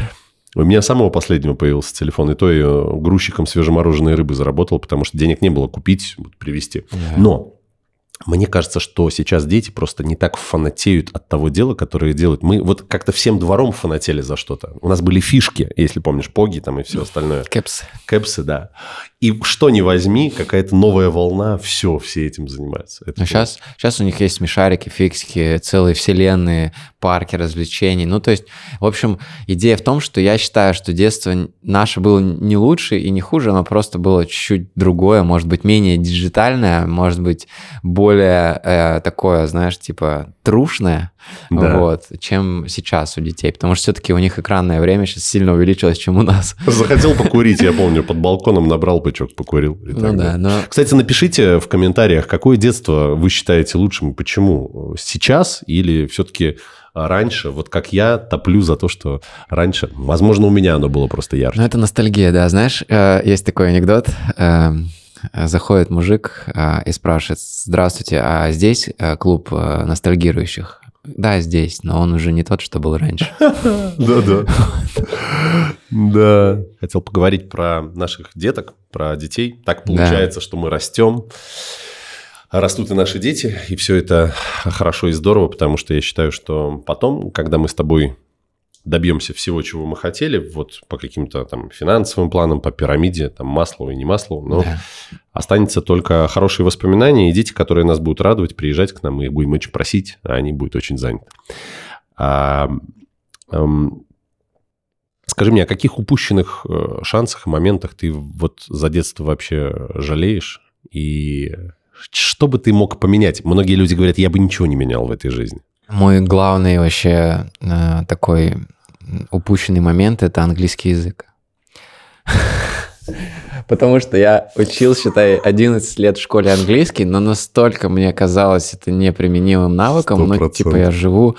Speaker 2: У меня самого последнего появился телефон, и то я грузчиком свежемороженой рыбы заработал, потому что денег не было купить, привезти. Но мне кажется, что сейчас дети просто не так фанатеют от того дела, которое делают. Мы вот как-то всем двором фанатели за что-то. У нас были фишки, если помнишь, поги там и все остальное.
Speaker 1: Кэпсы.
Speaker 2: Кэпсы, да. И что не возьми, какая-то новая волна, все, все этим занимаются.
Speaker 1: Это сейчас, сейчас у них есть смешарики, фиксики, целые вселенные, парки развлечений. Ну, то есть, в общем, идея в том, что я считаю, что детство наше было не лучше и не хуже, оно просто было чуть-чуть другое, может быть, менее диджитальное, может быть, более э, такое, знаешь, типа трушное, да. вот, чем сейчас у детей. Потому что все-таки у них экранное время сейчас сильно увеличилось, чем у нас.
Speaker 2: Захотел покурить, я помню, под балконом набрал бычок, покурил.
Speaker 1: ну да, но...
Speaker 2: Кстати, напишите в комментариях, какое детство вы считаете лучшим и почему? Сейчас или все-таки раньше, вот как я топлю за то, что раньше, возможно, у меня оно было просто ярче.
Speaker 1: Ну, это ностальгия, да. Знаешь, э, есть такой анекдот. Эм, заходит мужик э, и спрашивает, здравствуйте, а здесь э, клуб ностальгирующих? Да, здесь, но он уже не тот, что был раньше.
Speaker 2: Да-да. Да. Хотел поговорить про наших деток, про детей. Так получается, что мы растем растут и наши дети, и все это хорошо и здорово, потому что я считаю, что потом, когда мы с тобой добьемся всего, чего мы хотели, вот по каким-то там финансовым планам, по пирамиде, там масло и не масло, но да. останется только хорошие воспоминания и дети, которые нас будут радовать, приезжать к нам, мы их будем очень просить, а они будут очень заняты. А, эм, скажи мне, о каких упущенных э, шансах и моментах ты вот за детство вообще жалеешь? И что бы ты мог поменять? Многие люди говорят, я бы ничего не менял в этой жизни.
Speaker 1: Мой главный вообще э, такой упущенный момент – это английский язык. Потому что я учил, считай, 11 лет в школе английский, но настолько мне казалось это неприменимым навыком. 100%. Ну, типа, я живу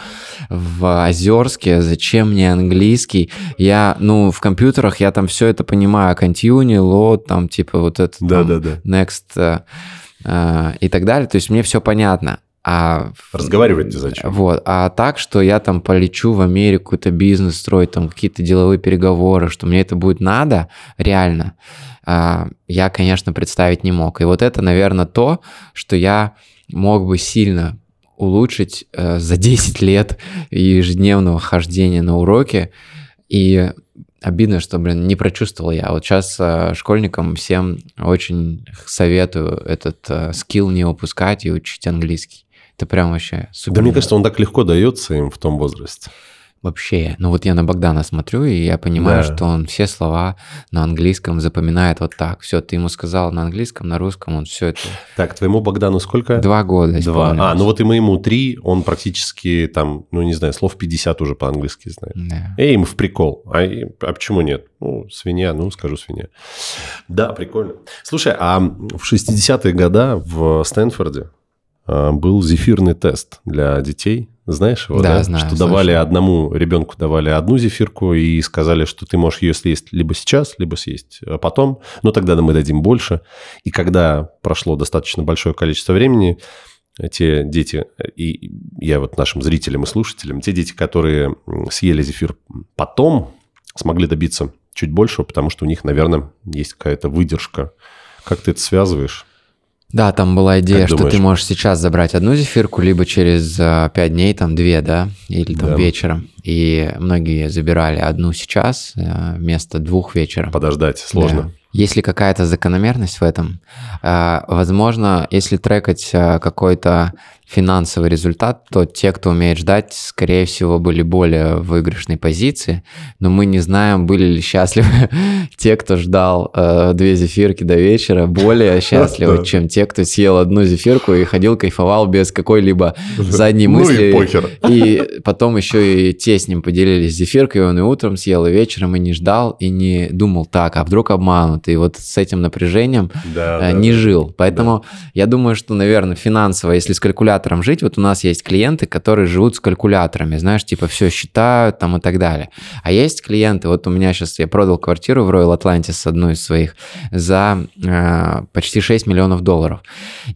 Speaker 1: в Озерске, зачем мне английский? Я, ну, в компьютерах я там все это понимаю, continue, load, там, типа, вот это, да, там, да, да. next э, э, и так далее. То есть мне все понятно. А,
Speaker 2: Разговаривать не зачем.
Speaker 1: Вот. А так, что я там полечу в Америку, какой-то бизнес строить, там какие-то деловые переговоры, что мне это будет надо, реально, а, я, конечно, представить не мог. И вот это, наверное, то, что я мог бы сильно улучшить э, за 10 лет ежедневного хождения на уроки. И обидно, что, блин, не прочувствовал я. Вот сейчас э, школьникам всем очень советую этот э, скилл не упускать и учить английский. Это прям вообще
Speaker 2: супер. Да мне кажется, он так легко дается им в том возрасте.
Speaker 1: Вообще, ну вот я на Богдана смотрю, и я понимаю, да. что он все слова на английском запоминает вот так. Все, ты ему сказал на английском, на русском, он все это...
Speaker 2: Так, твоему Богдану сколько?
Speaker 1: Два года.
Speaker 2: Два. А, ну вот и моему три, он практически там, ну не знаю, слов 50 уже по-английски знает. Да. Эй, им в прикол. А, а почему нет? Ну, свинья, ну скажу свинья. Да, прикольно. Слушай, а в 60-е годы в Стэнфорде был зефирный тест для детей Знаешь его,
Speaker 1: Да,
Speaker 2: да?
Speaker 1: знаю,
Speaker 2: Что давали одному ребенку давали одну зефирку и сказали, что ты можешь ее съесть либо сейчас, либо съесть а потом. Но тогда мы дадим больше. И когда прошло достаточно большое количество времени, те дети, и я вот нашим зрителям и слушателям, те дети, которые съели зефир потом, смогли добиться чуть большего, потому что у них, наверное, есть какая-то выдержка. Как ты это связываешь?
Speaker 1: Да, там была идея,
Speaker 2: Как
Speaker 1: что
Speaker 2: думаешь?
Speaker 1: ты можешь сейчас забрать одну зефирку, либо через а, пять дней, там две, да, или там
Speaker 2: Да.
Speaker 1: вечером. И многие забирали одну сейчас а, вместо двух вечером.
Speaker 2: Подождать сложно.
Speaker 1: Да. Есть ли какая-то закономерность в этом? А, Возможно, если трекать а, какой-то финансовый результат, то те, кто умеет ждать, скорее всего, были более в выигрышной позиции, но мы не знаем, были ли счастливы те, кто ждал э, две зефирки до вечера, более счастливы, чем те, кто съел одну зефирку и ходил, кайфовал без какой-либо задней
Speaker 2: Ну и
Speaker 1: мысли.
Speaker 2: похер.
Speaker 1: И потом еще и те с ним поделились зефиркой, он и утром съел, и вечером, и не ждал, и не думал так, а вдруг обманут. И вот с этим напряжением
Speaker 2: Да,
Speaker 1: э,
Speaker 2: да,
Speaker 1: не
Speaker 2: да.
Speaker 1: жил. Поэтому я думаю, что, наверное, финансово, если с калькулятором жить, вот у нас есть клиенты, которые живут с калькуляторами, знаешь, типа все считают там и так далее. А есть клиенты, вот у меня сейчас, я продал квартиру в Royal Atlantis, одну из своих, за э, почти 6 миллионов долларов.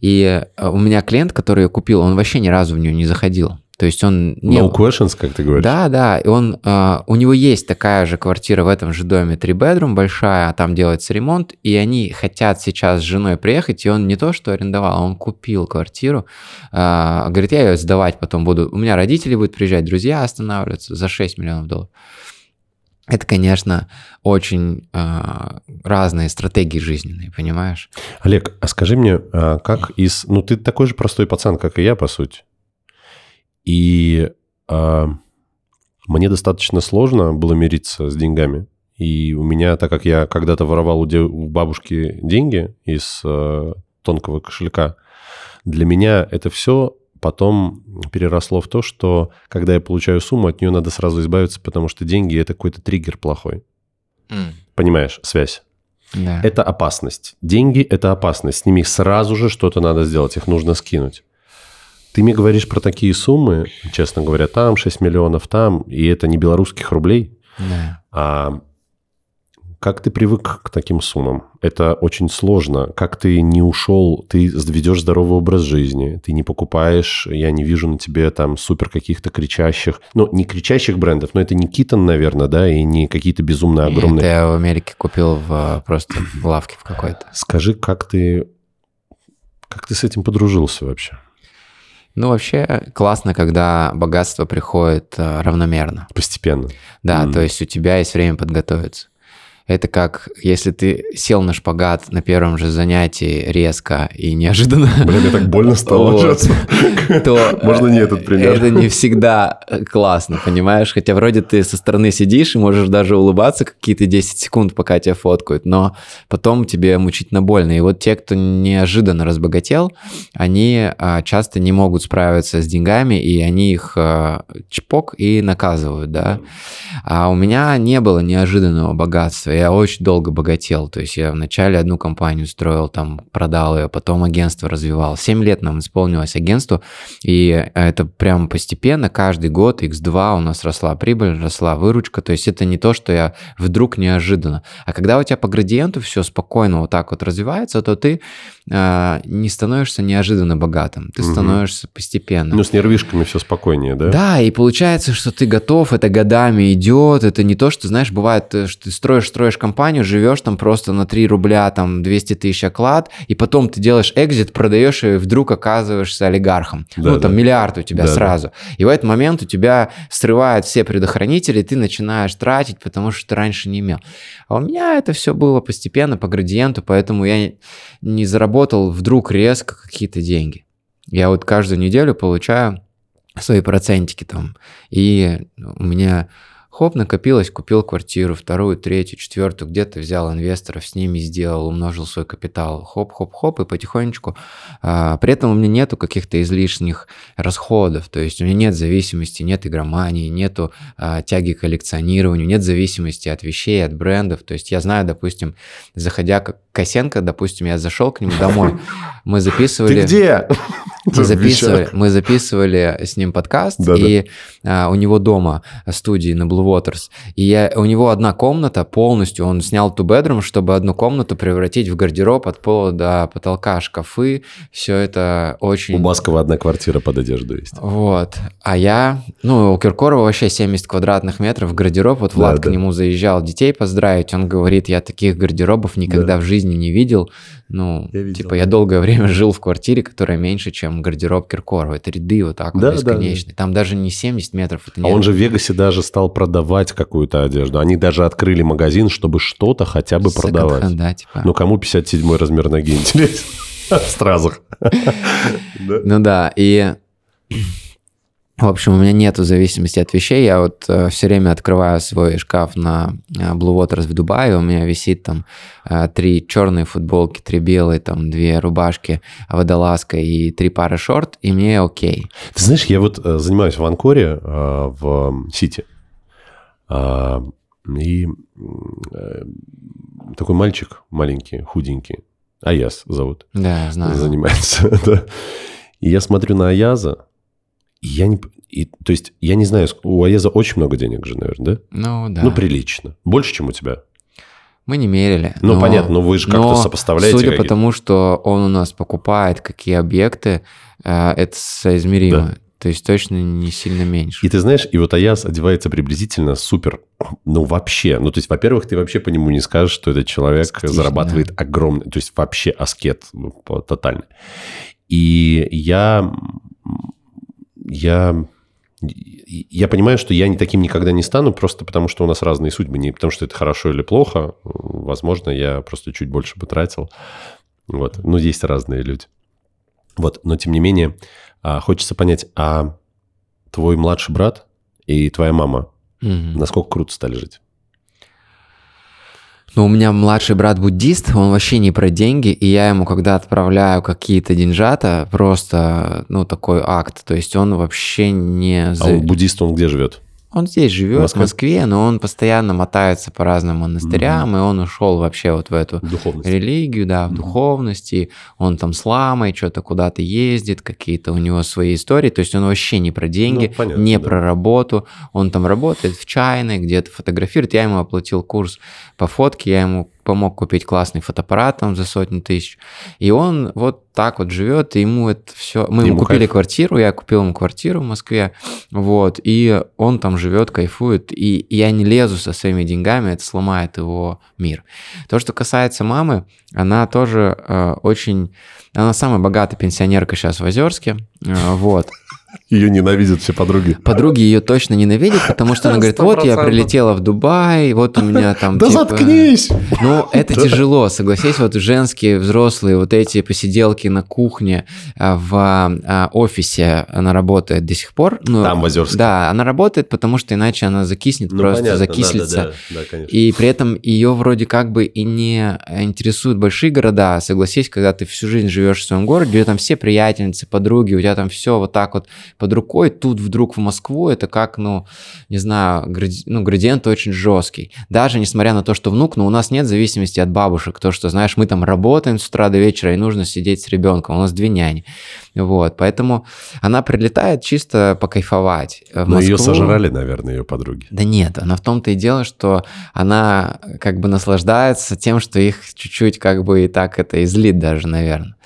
Speaker 1: И э, у меня клиент, который ее купил, он вообще ни разу в нее не заходил. То есть он не...
Speaker 2: No questions, как ты говоришь.
Speaker 1: Да, да, и он, э, у него есть такая же квартира в этом же доме, три bedroom большая, а там делается ремонт, и они хотят сейчас с женой приехать, и он не то что арендовал, а он купил квартиру, э, говорит, я ее сдавать потом буду, у меня родители будут приезжать, друзья останавливаются за 6 миллионов долларов. Это, конечно, очень э, разные стратегии жизненные, понимаешь?
Speaker 2: Олег, а скажи мне, как из... Ну, ты такой же простой пацан, как и я, по сути. И а, мне достаточно сложно было мириться с деньгами. И у меня, так как я когда-то воровал у, де- у бабушки деньги из э, тонкого кошелька, для меня это все потом переросло в то, что когда я получаю сумму, от нее надо сразу избавиться, потому что деньги – это какой-то триггер плохой. Понимаешь, связь.
Speaker 1: Да.
Speaker 2: Это опасность. Деньги – это опасность. С ними сразу же что-то надо сделать, их нужно скинуть. Ты мне говоришь про такие суммы, честно говоря, там 6 миллионов, там, и это не белорусских рублей,
Speaker 1: Да.
Speaker 2: а как ты привык к таким суммам? Это очень сложно. Как ты не ушел, ты ведешь здоровый образ жизни, ты не покупаешь, я не вижу на тебе там супер каких-то кричащих, ну, не кричащих брендов, но это не Китон, наверное, да, и не какие-то безумно огромные
Speaker 1: Это я в Америке купил в, просто в лавке в какой-то.
Speaker 2: Скажи, как ты, как ты с этим подружился вообще?
Speaker 1: Ну, вообще классно, когда богатство приходит э, равномерно.
Speaker 2: Постепенно.
Speaker 1: Да,
Speaker 2: Мгм.
Speaker 1: то есть у тебя есть время подготовиться. Это как если ты сел на шпагат на первом же занятии резко и неожиданно,
Speaker 2: Блин, мне так больно стало
Speaker 1: Вот. то
Speaker 2: Можно не этот пример?
Speaker 1: это не всегда э, классно, понимаешь? Хотя вроде ты со стороны сидишь и можешь даже улыбаться какие-то 10 секунд, пока тебя фоткают, но потом тебе мучительно больно. И вот те, кто неожиданно разбогател, они а, часто не могут справиться с деньгами, и они их а, чпок и наказывают, да. А у меня не было неожиданного богатства. Я очень долго богател. То есть я вначале одну компанию строил, там продал ее, потом агентство развивал. Семь лет нам исполнилось агентству, и это прям постепенно, каждый год X2 у нас росла прибыль, росла выручка. То есть это не то, что я вдруг неожиданно. А когда у тебя по градиенту все спокойно вот так вот развивается, то ты а, не становишься неожиданно богатым. Ты
Speaker 2: Мгм.
Speaker 1: становишься постепенно.
Speaker 2: Ну, с нервишками все спокойнее, да?
Speaker 1: Да, и получается, что ты готов, это годами идет, это не то, что, знаешь, бывает, э, что ты строишь, строишь компанию, живешь там просто на 3 рубля, там 200 тысяч оклад, и потом ты делаешь экзит, продаешь и вдруг оказываешься олигархом.
Speaker 2: Да,
Speaker 1: ну, там
Speaker 2: да.
Speaker 1: миллиард у тебя
Speaker 2: Да, да.
Speaker 1: сразу. И в этот момент у тебя срывают все предохранители, и ты начинаешь тратить, потому что ты раньше не имел. А у меня это все было постепенно по градиенту, поэтому я не заработал вдруг резко какие-то деньги. Я вот каждую неделю получаю свои процентики там. И у меня хоп, накопилось, купил квартиру, вторую, третью, четвертую, где-то взял инвесторов, с ними сделал, умножил свой капитал, хоп-хоп-хоп, и потихонечку. а, при этом у меня нету каких-то излишних расходов, то есть у меня нет зависимости, нет игромании, нету а, тяги к коллекционированию, нет зависимости от вещей, от брендов, то есть я знаю, допустим, заходя к Косенко, допустим, я зашел к нему домой, мы записывали...
Speaker 2: Ты где?
Speaker 1: Мы записывали, мы записывали с ним подкаст,
Speaker 2: Да-да.
Speaker 1: и а, у него дома в студии на Blue Waters. И я, у него одна комната полностью, он снял ту bedroom, чтобы одну комнату превратить в гардероб от пола до потолка, шкафы, все это очень...
Speaker 2: У Баскова одна квартира под одежду есть.
Speaker 1: Вот. А я, ну, у Киркорова вообще 70 квадратных метров гардероб. Вот Влад
Speaker 2: Да,
Speaker 1: к
Speaker 2: да.
Speaker 1: нему заезжал детей поздравить. Он говорит, я таких гардеробов никогда в жизни не видел. Ну,
Speaker 2: Я видел.
Speaker 1: типа, я долгое время жил в квартире, которая меньше, чем гардероб Киркорова. Это ряды вот так вот
Speaker 2: Да, да,
Speaker 1: бесконечные. Там даже не 70 метров. Это
Speaker 2: А
Speaker 1: не...
Speaker 2: он же в Вегасе даже стал продавать какую-то одежду. Они даже открыли магазин, чтобы что-то хотя бы продавать.
Speaker 1: Да, типа.
Speaker 2: Ну, кому 57 размер ноги интересен? В стразах. Да?
Speaker 1: Ну да, и в общем, у меня нету зависимости от вещей. Я вот все время открываю свой шкаф на э, Blue Waters в Дубае. У меня висит там э, три черные футболки, три белые, там две рубашки, водолазка и три пары шорт, и мне окей.
Speaker 2: Ты знаешь, я вот э, занимаюсь в Анкоре, э, в Сити. А, И э, такой мальчик маленький, худенький, Аяс зовут,
Speaker 1: Да, знаю.
Speaker 2: занимается. да. И я смотрю на Аяза, я не... и, то есть, я не знаю, у Аяза очень много денег же, наверное, да?
Speaker 1: Ну да.
Speaker 2: Ну, прилично. Больше, чем у тебя.
Speaker 1: Мы не мерили.
Speaker 2: Ну,
Speaker 1: но-
Speaker 2: понятно, но вы же как-то сопоставляете.
Speaker 1: Судя по тому, что он у нас покупает, какие объекты, э, это соизмеримо. То есть точно не сильно меньше.
Speaker 2: И ты знаешь, и вот Аяс одевается приблизительно супер, ну вообще, ну то есть, во-первых, ты вообще по нему не скажешь, что этот человек
Speaker 1: Аскетичный,
Speaker 2: зарабатывает огромный, то есть вообще аскет ну, тотально. И я, я, я понимаю, что я не таким никогда не стану, просто потому что у нас разные судьбы, не потому что это хорошо или плохо, возможно, я просто чуть больше бы тратил. Вот, ну есть разные люди. Вот, но тем не менее, а, хочется понять, а твой младший брат и твоя мама
Speaker 1: Мгм.
Speaker 2: насколько круто стали жить?
Speaker 1: Ну, у меня младший брат буддист, он вообще не про деньги, и я ему, когда отправляю какие-то деньжата, просто, ну, такой акт. То есть он вообще не...
Speaker 2: А он буддист, он где живет?
Speaker 1: Он здесь живет, в
Speaker 2: Москве?
Speaker 1: Москве, но он постоянно мотается по разным монастырям, и он ушел вообще вот в эту
Speaker 2: Духовность.
Speaker 1: религию, да, в
Speaker 2: Мгм.
Speaker 1: духовности. Он там с ламой что-то куда-то ездит, какие-то у него свои истории. То есть он вообще не про деньги,
Speaker 2: Ну, понятно,
Speaker 1: не
Speaker 2: да.
Speaker 1: про работу. Он там работает в чайной, где-то фотографирует. Я ему оплатил курс по фотке, я ему помог купить классный фотоаппарат там за сотню тысяч. И он вот так вот живет, и ему это все... Мы ему
Speaker 2: Ему
Speaker 1: купили
Speaker 2: кайф.
Speaker 1: квартиру, я купил ему квартиру в Москве, вот, и он там живет, кайфует, и я не лезу со своими деньгами, это сломает его мир. То, что касается мамы, она тоже э, очень... Она самая богатая пенсионерка сейчас в Озерске, э, вот.
Speaker 2: Ее ненавидят все подруги.
Speaker 1: Подруги ее точно ненавидят, потому что она говорит, вот я
Speaker 2: 100%.
Speaker 1: прилетела в Дубай, вот у меня там...
Speaker 2: Да
Speaker 1: типа,
Speaker 2: заткнись!
Speaker 1: Ну, это
Speaker 2: Да.
Speaker 1: тяжело, согласись, вот женские, взрослые, вот эти посиделки на кухне а, в а, офисе, она работает до сих пор. Ну,
Speaker 2: Там, в Озерске.
Speaker 1: Да, она работает, потому что иначе она закиснет,
Speaker 2: Ну,
Speaker 1: просто
Speaker 2: понятно, да,
Speaker 1: закислится.
Speaker 2: Да, да, да, конечно.
Speaker 1: И при этом ее вроде как бы и не интересуют большие города. Согласись, когда ты всю жизнь живешь в своем городе, у тебя там все приятельницы, подруги, у тебя там все вот так вот под рукой, тут вдруг в Москву, это как, ну, не знаю, гради- ну, градиент очень жесткий. Даже несмотря на то, что внук, но у нас нет зависимости от бабушек. То, что, знаешь, мы там работаем с утра до вечера, и нужно сидеть с ребенком. У нас две няни. Вот, поэтому она прилетает чисто покайфовать. в
Speaker 2: Но ее
Speaker 1: Москву.
Speaker 2: сожрали, наверное, ее подруги.
Speaker 1: Да нет, она в том-то и дело, что она как бы наслаждается тем, что их чуть-чуть как бы и так это излит даже, наверное.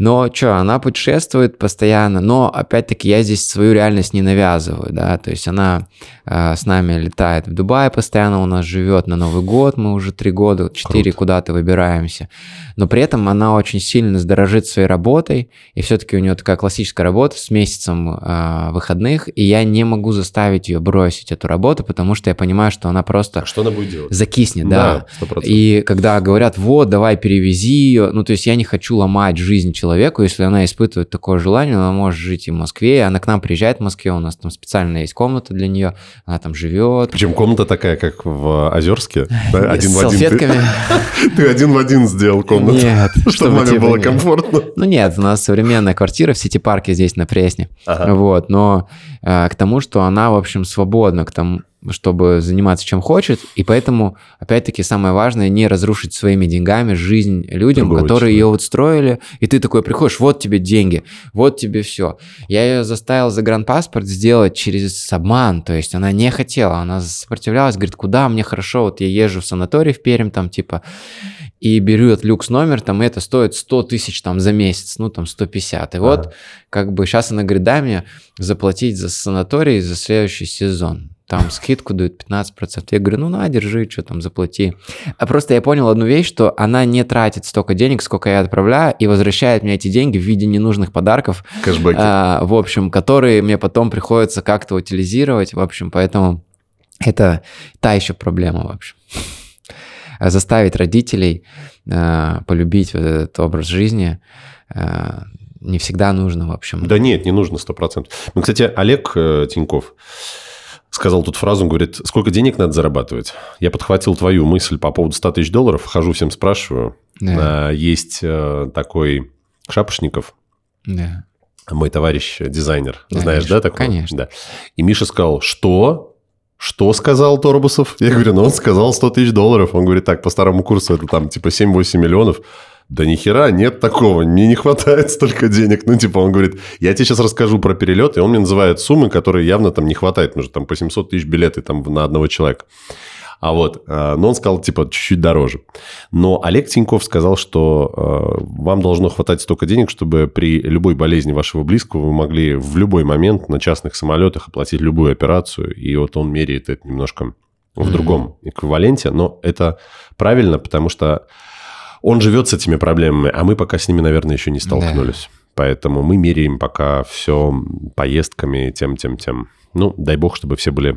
Speaker 1: Но что, она путешествует постоянно, но опять-таки я здесь свою реальность не навязываю, да, то есть она э, с нами летает в Дубай постоянно, у нас живет на Новый год, мы уже три года, четыре куда-то выбираемся, но при этом она очень сильно дорожит своей работой, и все-таки у нее такая классическая работа с месяцем э, выходных, и я не могу заставить ее бросить эту работу, потому что я понимаю, что она просто
Speaker 2: А что она будет делать?
Speaker 1: закиснет, да.
Speaker 2: сто процентов.
Speaker 1: И когда говорят, вот, давай перевези ее, ну, то есть я не хочу ломать жизнь человеку, если она испытывает такое желание, она может жить и в Москве, она к нам приезжает в Москве, у нас там специально есть комната для нее, она там живет.
Speaker 2: Причем комната такая, как в Озерске. да, Один
Speaker 1: с
Speaker 2: в один.
Speaker 1: Салфетками.
Speaker 2: Ты один в один сделал комнату.
Speaker 1: Нет,
Speaker 2: Чтобы маме было комфортно.
Speaker 1: Ну нет, у нас современная квартира в Сити-парке здесь на Пресне. Вот, но э, к тому, что она, в общем, свободна, к тому, чтобы заниматься чем хочет, и поэтому, опять-таки, самое важное не разрушить своими деньгами жизнь людям,
Speaker 2: Другого
Speaker 1: которые
Speaker 2: человека.
Speaker 1: ее вот строили, и ты такой приходишь, вот тебе деньги, вот тебе все. Я ее заставил загранпаспорт сделать через обман, то есть она не хотела, она сопротивлялась, говорит, куда мне хорошо, вот я езжу в санаторий в Пермь, там типа, и берет люкс номер, там и это стоит 100 тысяч там за месяц, ну там 150. И вот
Speaker 2: Ага.
Speaker 1: как бы сейчас она говорит, дай мне заплатить за санаторий за следующий сезон. Там скидку дают 15%. Я говорю, ну на, держи, что там, заплати. А просто я понял одну вещь, что она не тратит столько денег, сколько я отправляю, и возвращает мне эти деньги в виде ненужных подарков,
Speaker 2: Кэшбэки.
Speaker 1: а, в общем, которые мне потом приходится как-то утилизировать, в общем, поэтому это та еще проблема, в общем. Заставить родителей а, полюбить вот этот образ жизни а, не всегда нужно, в общем.
Speaker 2: Да нет, не нужно 100%. Ну, кстати, Олег э, Тиньков сказал тут фразу, он говорит, сколько денег надо зарабатывать? Я подхватил твою мысль по поводу 100 тысяч долларов, хожу всем спрашиваю.
Speaker 1: Да.
Speaker 2: А, Есть э, такой Шапошников,
Speaker 1: Да.
Speaker 2: мой товарищ дизайнер.
Speaker 1: Да,
Speaker 2: Знаешь,
Speaker 1: Миша,
Speaker 2: да, такой?
Speaker 1: конечно.
Speaker 2: Да. И Миша сказал, что? Что сказал Торбусов? Я говорю, ну он сказал 100 тысяч долларов. Он говорит, так, по старому курсу это там типа 7-8 миллионов. Да ни хера, нет такого, мне не хватает столько денег. Ну, типа, он говорит, я тебе сейчас расскажу про перелет, и он мне называет суммы, которые явно там не хватает, потому что там по 700 тысяч билеты там на одного человека. А вот, э, но он сказал, типа, чуть-чуть дороже. Но Олег Тиньков сказал, что э, вам должно хватать столько денег, чтобы при любой болезни вашего близкого вы могли в любой момент на частных самолетах оплатить любую операцию. И вот он меряет это немножко в другом эквиваленте. Но это правильно, потому что он живет с этими проблемами, а мы пока с ними, наверное, еще не столкнулись. Поэтому мы меряем пока все поездками, тем, тем, тем. Ну, дай бог, чтобы все были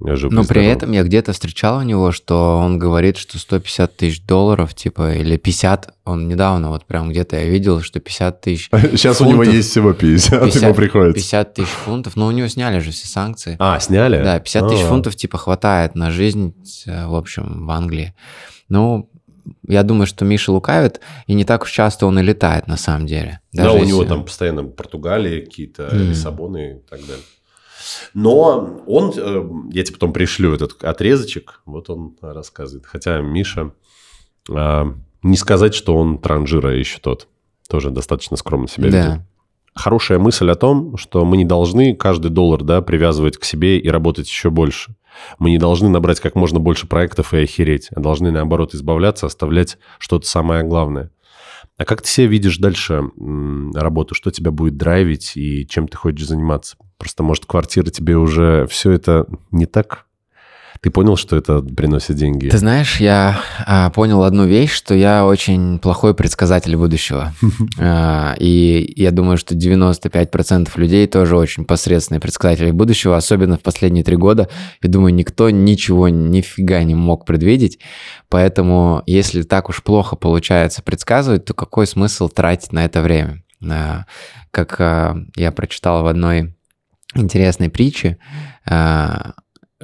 Speaker 2: живы.
Speaker 1: Но при этом я где-то встречал у него, что он говорит, что 150 тысяч долларов, типа, или 50, он недавно вот прям где-то я видел, что 50 тысяч
Speaker 2: Сейчас у него
Speaker 1: фунтов.
Speaker 2: есть всего 50,
Speaker 1: 50,
Speaker 2: ему приходится.
Speaker 1: 50 тысяч фунтов, но у него сняли же все санкции.
Speaker 2: А, сняли?
Speaker 1: Да, 50 тысяч
Speaker 2: А.
Speaker 1: фунтов типа хватает на жизнь, э, в общем, в Англии. Ну, я думаю, что Миша лукавит, и не так уж часто он и летает на самом деле.
Speaker 2: Да, у него
Speaker 1: если-
Speaker 2: там постоянно Португалия, какие-то
Speaker 1: Мгм.
Speaker 2: Лиссабоны и так далее. Но он, э, я тебе потом пришлю этот отрезочек, вот он рассказывает. Хотя Миша, э, не сказать, что он транжира еще тот, тоже достаточно скромно себя ведет.
Speaker 1: Да.
Speaker 2: Хорошая мысль о том, что мы не должны каждый доллар да, привязывать к себе и работать еще больше. Мы не должны набрать как можно больше проектов и охереть, а должны, наоборот, избавляться, оставлять что-то самое главное. А как ты себя видишь дальше работу? Что тебя будет драйвить и чем ты хочешь заниматься? Просто, может, квартира тебе уже все это не так? Ты понял, что это приносит деньги?
Speaker 1: Ты знаешь, я а, понял одну вещь, что я очень плохой предсказатель будущего. А, и я думаю, что 95% людей тоже очень посредственные предсказатели будущего, особенно в последние три года. Я думаю, никто ничего нифига не мог предвидеть. Поэтому, если так уж плохо получается предсказывать, то какой смысл тратить на это время? А, Как а, я прочитал в одной интересной притче, а,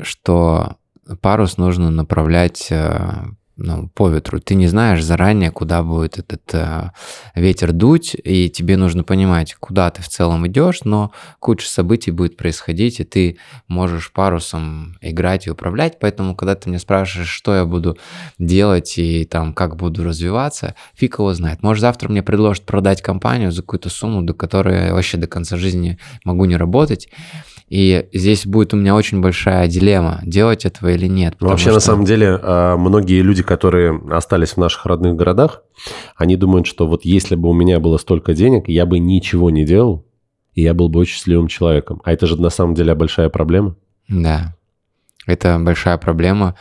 Speaker 1: что парус нужно направлять э, ну, по ветру. Ты не знаешь заранее, куда будет этот э, ветер дуть, и тебе нужно понимать, куда ты в целом идешь, но куча событий будет происходить, и ты можешь парусом играть и управлять. Поэтому, когда ты меня спрашиваешь, что я буду делать и там как буду развиваться, фиг его знает. Может, завтра мне предложат продать компанию за какую-то сумму, до которой я вообще до конца жизни могу не работать. И здесь будет у меня очень большая дилемма, делать этого или нет.
Speaker 2: Ну, вообще, на
Speaker 1: что-
Speaker 2: самом деле, а, многие люди, которые остались в наших родных городах, они думают, что вот если бы у меня было столько денег, я бы ничего не делал, и я был бы очень счастливым человеком. А это же на самом деле большая проблема.
Speaker 1: Да. Это большая проблема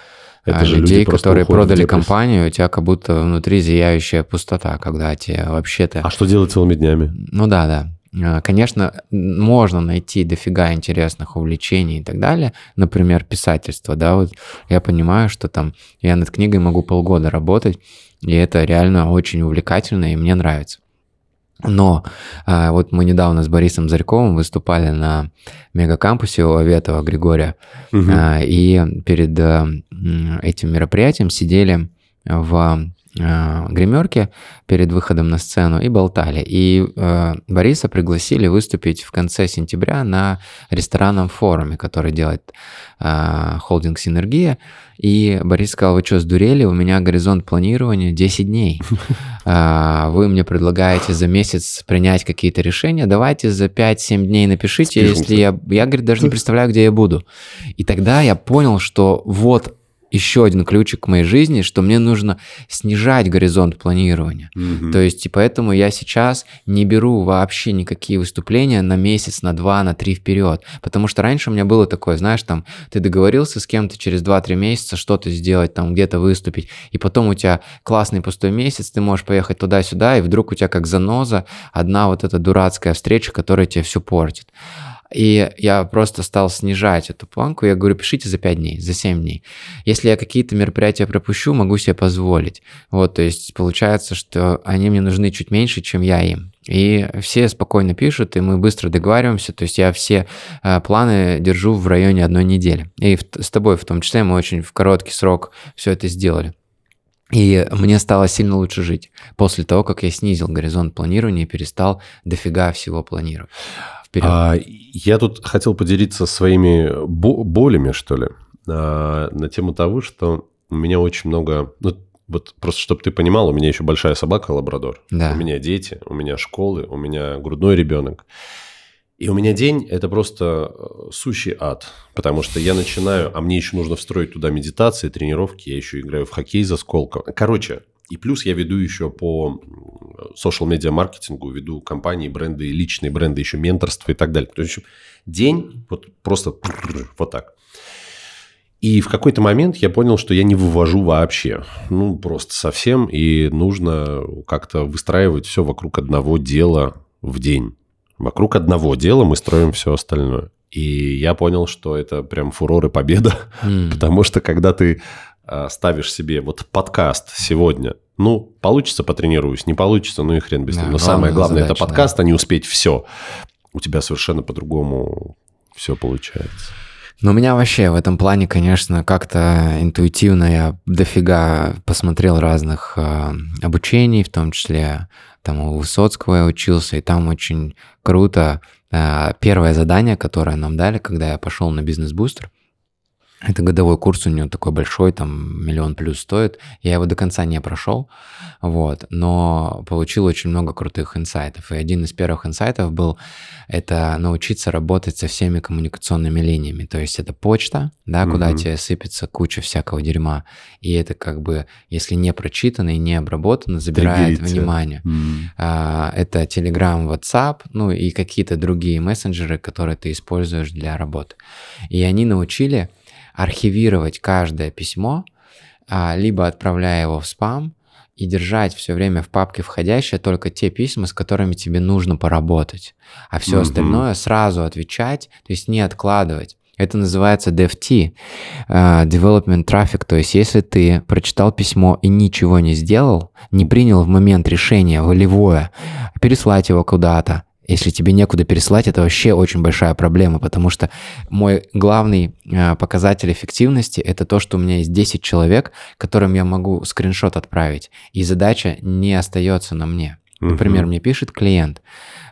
Speaker 2: Это
Speaker 1: а,
Speaker 2: же люди
Speaker 1: людей, которые продали компанию, у тебя как будто внутри зияющая пустота, когда тебе вообще-то...
Speaker 2: А что делать целыми днями?
Speaker 1: Ну да, да. А, Конечно, можно найти дофига интересных увлечений и так далее. Например, писательство, да, вот я понимаю, что там я над книгой могу полгода работать, и это реально очень увлекательно, и мне нравится. Но а, вот мы недавно с Борисом Зарьковым выступали на мегакампусе у Аветова Григория, а, и перед м, этим мероприятием сидели в э, гримерке перед выходом на сцену и болтали. И э, Бориса пригласили выступить в конце сентября на ресторанном форуме, который делает э, холдинг «Синергия». И Борис сказал, вы что, сдурели? У меня горизонт планирования 10 дней. А, вы мне предлагаете за месяц принять какие-то решения, давайте за 5-7 дней напишите, если я... Я, говорит, даже не представляю, где я буду. И тогда я понял, что вот еще один ключик к моей жизни, что мне нужно снижать горизонт планирования.
Speaker 2: Мгм.
Speaker 1: То есть, и поэтому я сейчас не беру вообще никакие выступления на месяц, на два, на три вперед. Потому что раньше у меня было такое, знаешь, там, ты договорился с кем-то через 2-3 месяца что-то сделать, там, где-то выступить, и потом у тебя классный пустой месяц, ты можешь поехать туда-сюда, и вдруг у тебя как заноза одна вот эта дурацкая встреча, которая тебе все портит. И я просто стал снижать эту планку. Я говорю, пишите за 5 дней, за 7 дней. Если я какие-то мероприятия пропущу, могу себе позволить. Вот, то есть получается, что они мне нужны чуть меньше, чем я им. И все спокойно пишут, и мы быстро договариваемся. То есть я все э, планы держу в районе одной недели. И в- с тобой в том числе мы очень в короткий срок все это сделали. И мне стало сильно лучше жить после того, как я снизил горизонт планирования и перестал дофига всего планировать. Вперед.
Speaker 2: А, я тут хотел поделиться своими бо- болями, что ли, а, на тему того, что у меня очень много... Ну, вот просто, чтобы ты понимал, у меня еще большая собака лабрадор.
Speaker 1: Да.
Speaker 2: У меня дети, у меня школы, у меня грудной ребенок. И у меня день – это просто э, сущий ад, потому что я начинаю, а мне еще нужно встроить туда медитации, тренировки, я еще играю в хоккей за Сколково. Короче, и плюс я веду еще по social медиа маркетингу, веду компании, бренды, личные бренды, еще менторство и так далее. То есть день вот просто вот так. И в какой-то момент я понял, что я не вывожу вообще. Ну, просто совсем. И нужно как-то выстраивать все вокруг одного дела в день. Вокруг одного дела мы строим все остальное. И я понял, что это прям фурор и победа.
Speaker 1: М.
Speaker 2: Потому что когда ты а, ставишь себе вот подкаст сегодня, ну, получится, потренируюсь, не получится, ну и хрен без
Speaker 1: Да.
Speaker 2: Но самое главное, это
Speaker 1: задача,
Speaker 2: подкаст, а не успеть все. У тебя совершенно по-другому все получается.
Speaker 1: Ну, у меня вообще в этом плане, конечно, как-то интуитивно я дофига посмотрел разных э, обучений, в том числе там у Высоцкого я учился, и там очень круто. э, первое задание, которое нам дали, когда я пошел на бизнес-бустер, это годовой курс у него такой большой, там миллион плюс стоит. Я его до конца не прошел, вот, но получил очень много крутых инсайтов. И один из первых инсайтов был это научиться работать со всеми коммуникационными линиями. То есть это почта, да, куда
Speaker 2: Мгм.
Speaker 1: тебе сыпется куча всякого дерьма. И это как бы, если не прочитано и не обработано, забирает
Speaker 2: Триггерит тебя.
Speaker 1: внимание. А, Это Telegram, WhatsApp, ну и какие-то другие мессенджеры, которые ты используешь для работы. И они научили архивировать каждое письмо, а, либо отправляя его в спам, и держать все время в папке входящие только те письма, с которыми тебе нужно поработать. А все
Speaker 2: Мгм.
Speaker 1: остальное сразу отвечать, то есть не откладывать. Это называется DFT, э, Development Traffic. То есть если ты прочитал письмо и ничего не сделал, не принял в момент решение волевое, переслать его куда-то, если тебе некуда переслать, это вообще очень большая проблема, потому что мой главный э, показатель эффективности это то, что у меня есть 10 человек, которым я могу скриншот отправить, и задача не остается на мне. Например,
Speaker 2: Мгм.
Speaker 1: мне пишет клиент,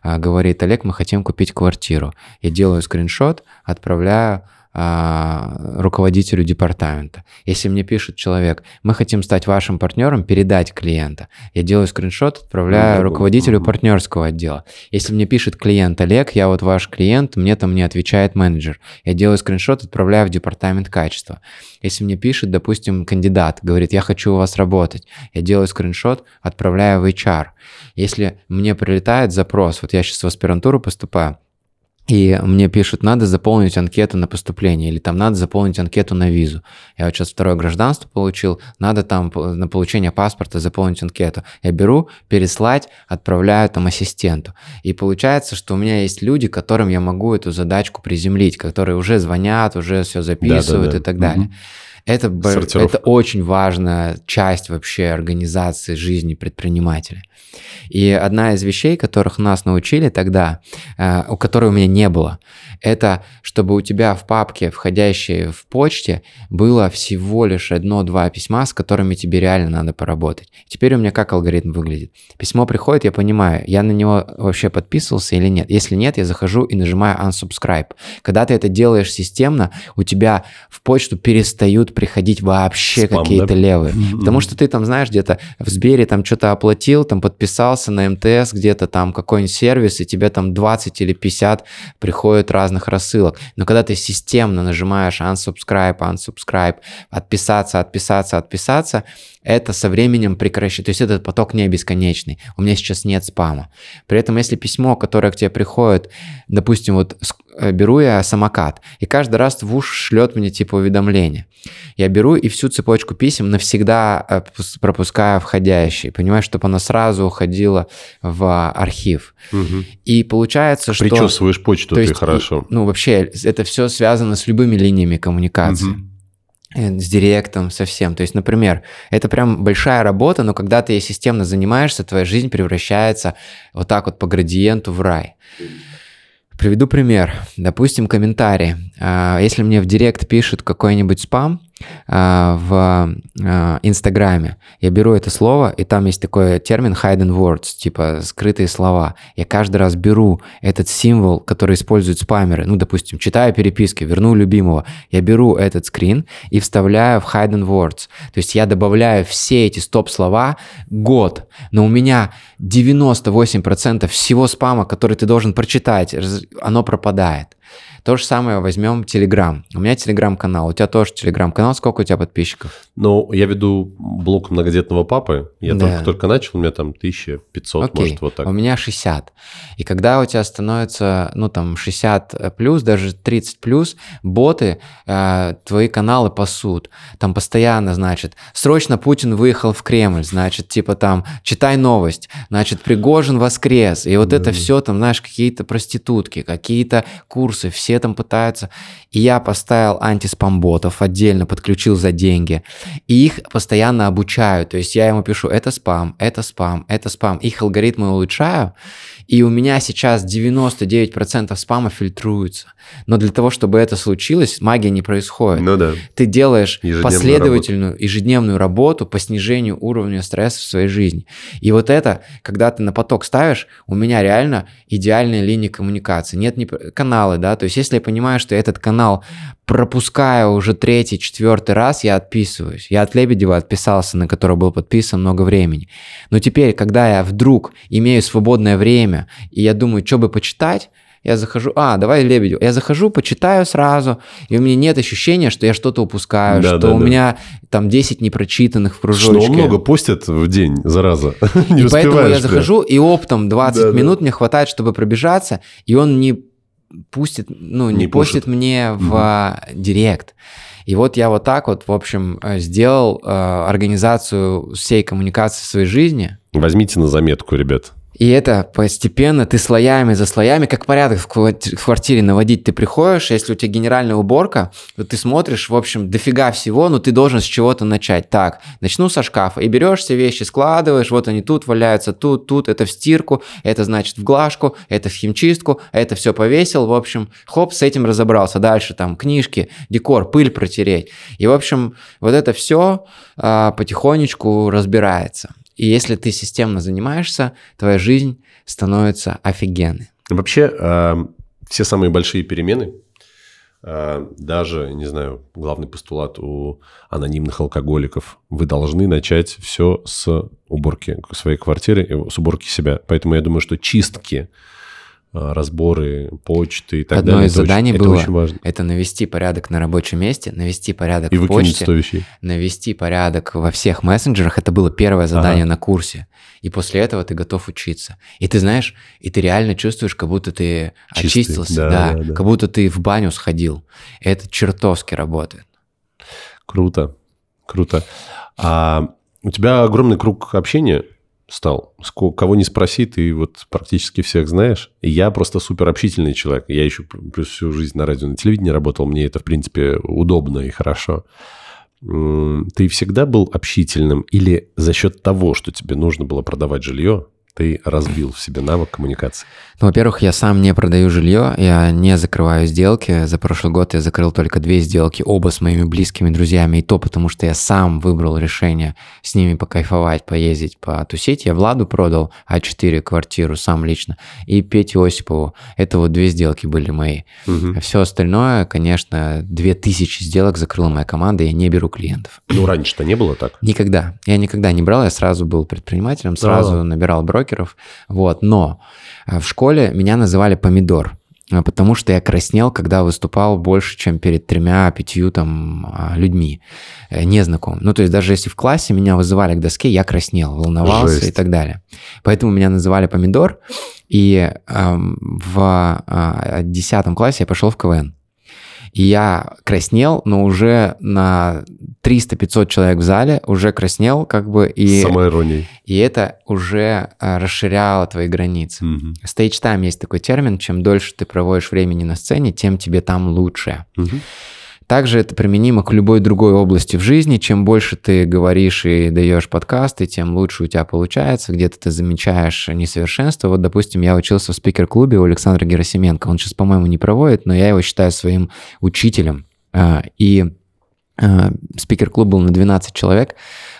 Speaker 1: а, говорит, Олег, мы хотим купить квартиру. Я делаю скриншот, отправляю руководителю департамента. Если мне пишет человек, мы хотим стать вашим партнером, передать клиента. Я делаю скриншот, отправляю
Speaker 2: Ну,
Speaker 1: руководителю партнерского отдела. Если мне пишет клиент Олег, я вот ваш клиент, мне там не отвечает менеджер. Я делаю скриншот, отправляю в департамент качества. Если мне пишет, допустим, кандидат, говорит, я хочу у вас работать, я делаю скриншот, отправляю в HR. Если мне прилетает запрос, вот я сейчас в аспирантуру поступаю, и мне пишут, надо заполнить анкету на поступление, или там надо заполнить анкету на визу. Я вот сейчас второе гражданство получил, надо там на получение паспорта заполнить анкету. Я беру, переслать, отправляю там ассистенту. И получается, что у меня есть люди, которым я могу эту задачку приземлить, которые уже звонят, уже все записывают
Speaker 2: Да-да-да.
Speaker 1: и так далее.
Speaker 2: Мгм.
Speaker 1: Это, это очень важная часть вообще организации жизни предпринимателя. И одна из вещей, которых нас научили тогда, э, у которой у меня не было, это чтобы у тебя в папке, входящей в почте, было всего лишь одно-два письма, с которыми тебе реально надо поработать. Теперь у меня как алгоритм выглядит? Письмо приходит, я понимаю, я на него вообще подписывался или нет. Если нет, я захожу и нажимаю unsubscribe. Когда ты это делаешь системно, у тебя в почту перестают приходить вообще какие-то
Speaker 2: да?
Speaker 1: левые.
Speaker 2: Мгм.
Speaker 1: Потому что ты там, знаешь, где-то в Сбере там что-то оплатил, там подписался на МТС, где-то там какой-нибудь сервис, и тебе там 20 или 50 приходит разных рассылок. Но когда ты системно нажимаешь unsubscribe, unsubscribe, отписаться, отписаться, отписаться, это со временем прекращает. То есть этот поток не бесконечный. У меня сейчас нет спама. При этом, если письмо, которое к тебе приходит, допустим, вот э, беру я самокат, и каждый раз в уж шлет мне типа уведомление. Я беру и всю цепочку писем навсегда э, пус- пропускаю входящие, понимаешь, чтобы она сразу уходила в архив.
Speaker 2: Мгм.
Speaker 1: И получается, что...
Speaker 2: Причесываешь почту
Speaker 1: То
Speaker 2: ты
Speaker 1: есть,
Speaker 2: хорошо.
Speaker 1: Ну, вообще, это все связано с любыми линиями коммуникации.
Speaker 2: Мгм.
Speaker 1: Э, С директом, со всем. То есть, например, это прям большая работа, но когда ты ей системно занимаешься, твоя жизнь превращается вот так вот по градиенту в рай. Приведу пример. Допустим, комментарий. А, Если мне в директ пишет какой-нибудь спам в а, Инстаграме, я беру это слово, и там есть такой термин hidden words, типа скрытые слова. Я каждый раз беру этот символ, который используют спамеры, ну, допустим, читаю переписки, верну любимого, я беру этот скрин и вставляю в hidden words. То есть я добавляю все эти стоп-слова год, но у меня 98% всего спама, который ты должен прочитать, оно пропадает. То же самое возьмем Telegram. У меня Telegram-канал, у тебя тоже Telegram-канал. Сколько у тебя подписчиков?
Speaker 2: Но я веду блог многодетного папы. Я
Speaker 1: Да.
Speaker 2: только, только начал, у меня там 1500,
Speaker 1: Окей,
Speaker 2: может, вот так.
Speaker 1: у меня 60. И когда у тебя становится, ну там 60 плюс, даже 30 плюс, боты э, твои каналы пасут. Там постоянно, значит, срочно Путин выехал в Кремль, значит, типа там, читай новость, значит, Пригожин воскрес. И вот это все там, знаешь, какие-то проститутки, какие-то курсы, все там пытаются. И я поставил антиспам-ботов, отдельно подключил за деньги. И их постоянно обучаю. То есть я ему пишу, это спам, это спам, это спам. Их алгоритмы улучшаю. И у меня сейчас 99% спама фильтруются. Но для того, чтобы это случилось, магия не происходит.
Speaker 2: Ну да.
Speaker 1: Ты делаешь
Speaker 2: Ежедневную
Speaker 1: последовательную ежедневную работу по снижению уровня стресса в своей жизни. И вот это, когда ты на поток ставишь, у меня реально идеальная линия коммуникации. Нет ни каналы, да, то есть если я понимаю, что этот канал пропускаю уже третий, четвертый раз, я отписываюсь. Я от Лебедева отписался, на который был подписан много времени. Но теперь, когда я вдруг имею свободное время, и я думаю, что бы почитать, я захожу, а, давай Лебедев. Я захожу, почитаю сразу, и у меня нет ощущения, что я что-то упускаю,
Speaker 2: Да,
Speaker 1: что
Speaker 2: да,
Speaker 1: у
Speaker 2: да.
Speaker 1: меня там 10 непрочитанных в
Speaker 2: Что
Speaker 1: кружочке.
Speaker 2: он много постит в день, зараза. Не
Speaker 1: и поэтому я захожу, и оптом 20
Speaker 2: Да, да.
Speaker 1: минут мне хватает, чтобы пробежаться, и он не пустит, ну, не,
Speaker 2: Не пушит.
Speaker 1: мне в а, директ. И вот я вот так вот, в общем, э, сделал э, организацию всей коммуникации в своей жизни,
Speaker 2: Возьмите на заметку, ребят.
Speaker 1: И это постепенно ты слоями за слоями, как порядок в кварти- в квартире наводить. Ты приходишь, если у тебя генеральная уборка, то ты смотришь, в общем, дофига всего, но ты должен с чего-то начать. Так, начну со шкафа. И берешь все вещи, складываешь, вот они тут валяются, тут, тут, это в стирку, это значит в глажку, это в химчистку, это все повесил, в общем, хоп, с этим разобрался. Дальше там книжки, декор, пыль протереть. И, в общем, вот это все потихонечку разбирается. И если ты системно занимаешься, твоя жизнь становится офигенной.
Speaker 2: Вообще, э, все самые большие перемены, э, даже, не знаю, главный постулат у анонимных алкоголиков, вы должны начать все с уборки своей квартиры, с уборки себя. Поэтому я думаю, что чистки, разборы почты и так
Speaker 1: Одно
Speaker 2: далее,
Speaker 1: из
Speaker 2: это очень-
Speaker 1: заданий
Speaker 2: это
Speaker 1: было
Speaker 2: очень важно.
Speaker 1: это навести порядок на рабочем месте, навести порядок
Speaker 2: И
Speaker 1: в почте,
Speaker 2: 100 вещей.
Speaker 1: навести порядок во всех мессенджерах. Это было первое задание на курсе. И после этого ты готов учиться. И ты знаешь, и ты реально чувствуешь, как будто ты
Speaker 2: Чистый,
Speaker 1: очистился,
Speaker 2: да,
Speaker 1: да,
Speaker 2: да, да.
Speaker 1: как будто ты в баню сходил. Это чертовски работает.
Speaker 2: Круто, круто. А у тебя огромный круг общения стал. Кого не спроси, ты вот практически всех знаешь. И я просто супер общительный человек. Я еще плюс всю жизнь на радио, на телевидении работал. Мне это, в принципе, удобно и хорошо. ты всегда был общительным или за счет того, что тебе нужно было продавать жилье, ты развил в себе навык коммуникации?
Speaker 1: Ну, во-первых, я сам не продаю жилье, я не закрываю сделки. За прошлый год я закрыл только две сделки, оба с моими близкими друзьями, и то потому, что я сам выбрал решение с ними покайфовать, поездить, потусить. Я Владу продал А4 квартиру сам лично, и Пете Осипову. Это вот две сделки были мои.
Speaker 2: Мгм.
Speaker 1: А все остальное, конечно, 2000 сделок закрыла моя команда, я не беру клиентов.
Speaker 2: Ну, раньше-то не было так.
Speaker 1: Никогда. Я никогда не брал, я сразу был предпринимателем, сразу
Speaker 2: А.
Speaker 1: набирал брокеров. Вот. Но э, в школе меня называли помидор, э, потому что я краснел, когда выступал больше, чем перед тремя-пятью там а, людьми э, незнакомым. Ну, то есть даже если в классе меня вызывали к доске, я краснел, волновался
Speaker 2: Жесть.
Speaker 1: и так далее. Поэтому меня называли помидор. И эм, в а, 10 классе я пошел в КВН. И я краснел, но уже на 300-500 человек в зале уже краснел, как бы, и,
Speaker 2: самоиронией.
Speaker 1: и это уже а, расширяло твои границы.
Speaker 2: Мгм.
Speaker 1: Stage time есть такой термин, чем дольше ты проводишь времени на сцене, тем тебе там лучше.
Speaker 2: Мгм.
Speaker 1: Также это применимо к любой другой области в жизни. Чем больше ты говоришь и даешь подкасты, тем лучше у тебя получается. Где-то ты замечаешь несовершенство. Вот, допустим, я учился в спикер-клубе у Александра Герасименко. Он сейчас, по-моему, не проводит, но я его считаю своим учителем. А, И а, спикер-клуб был на 12 человек,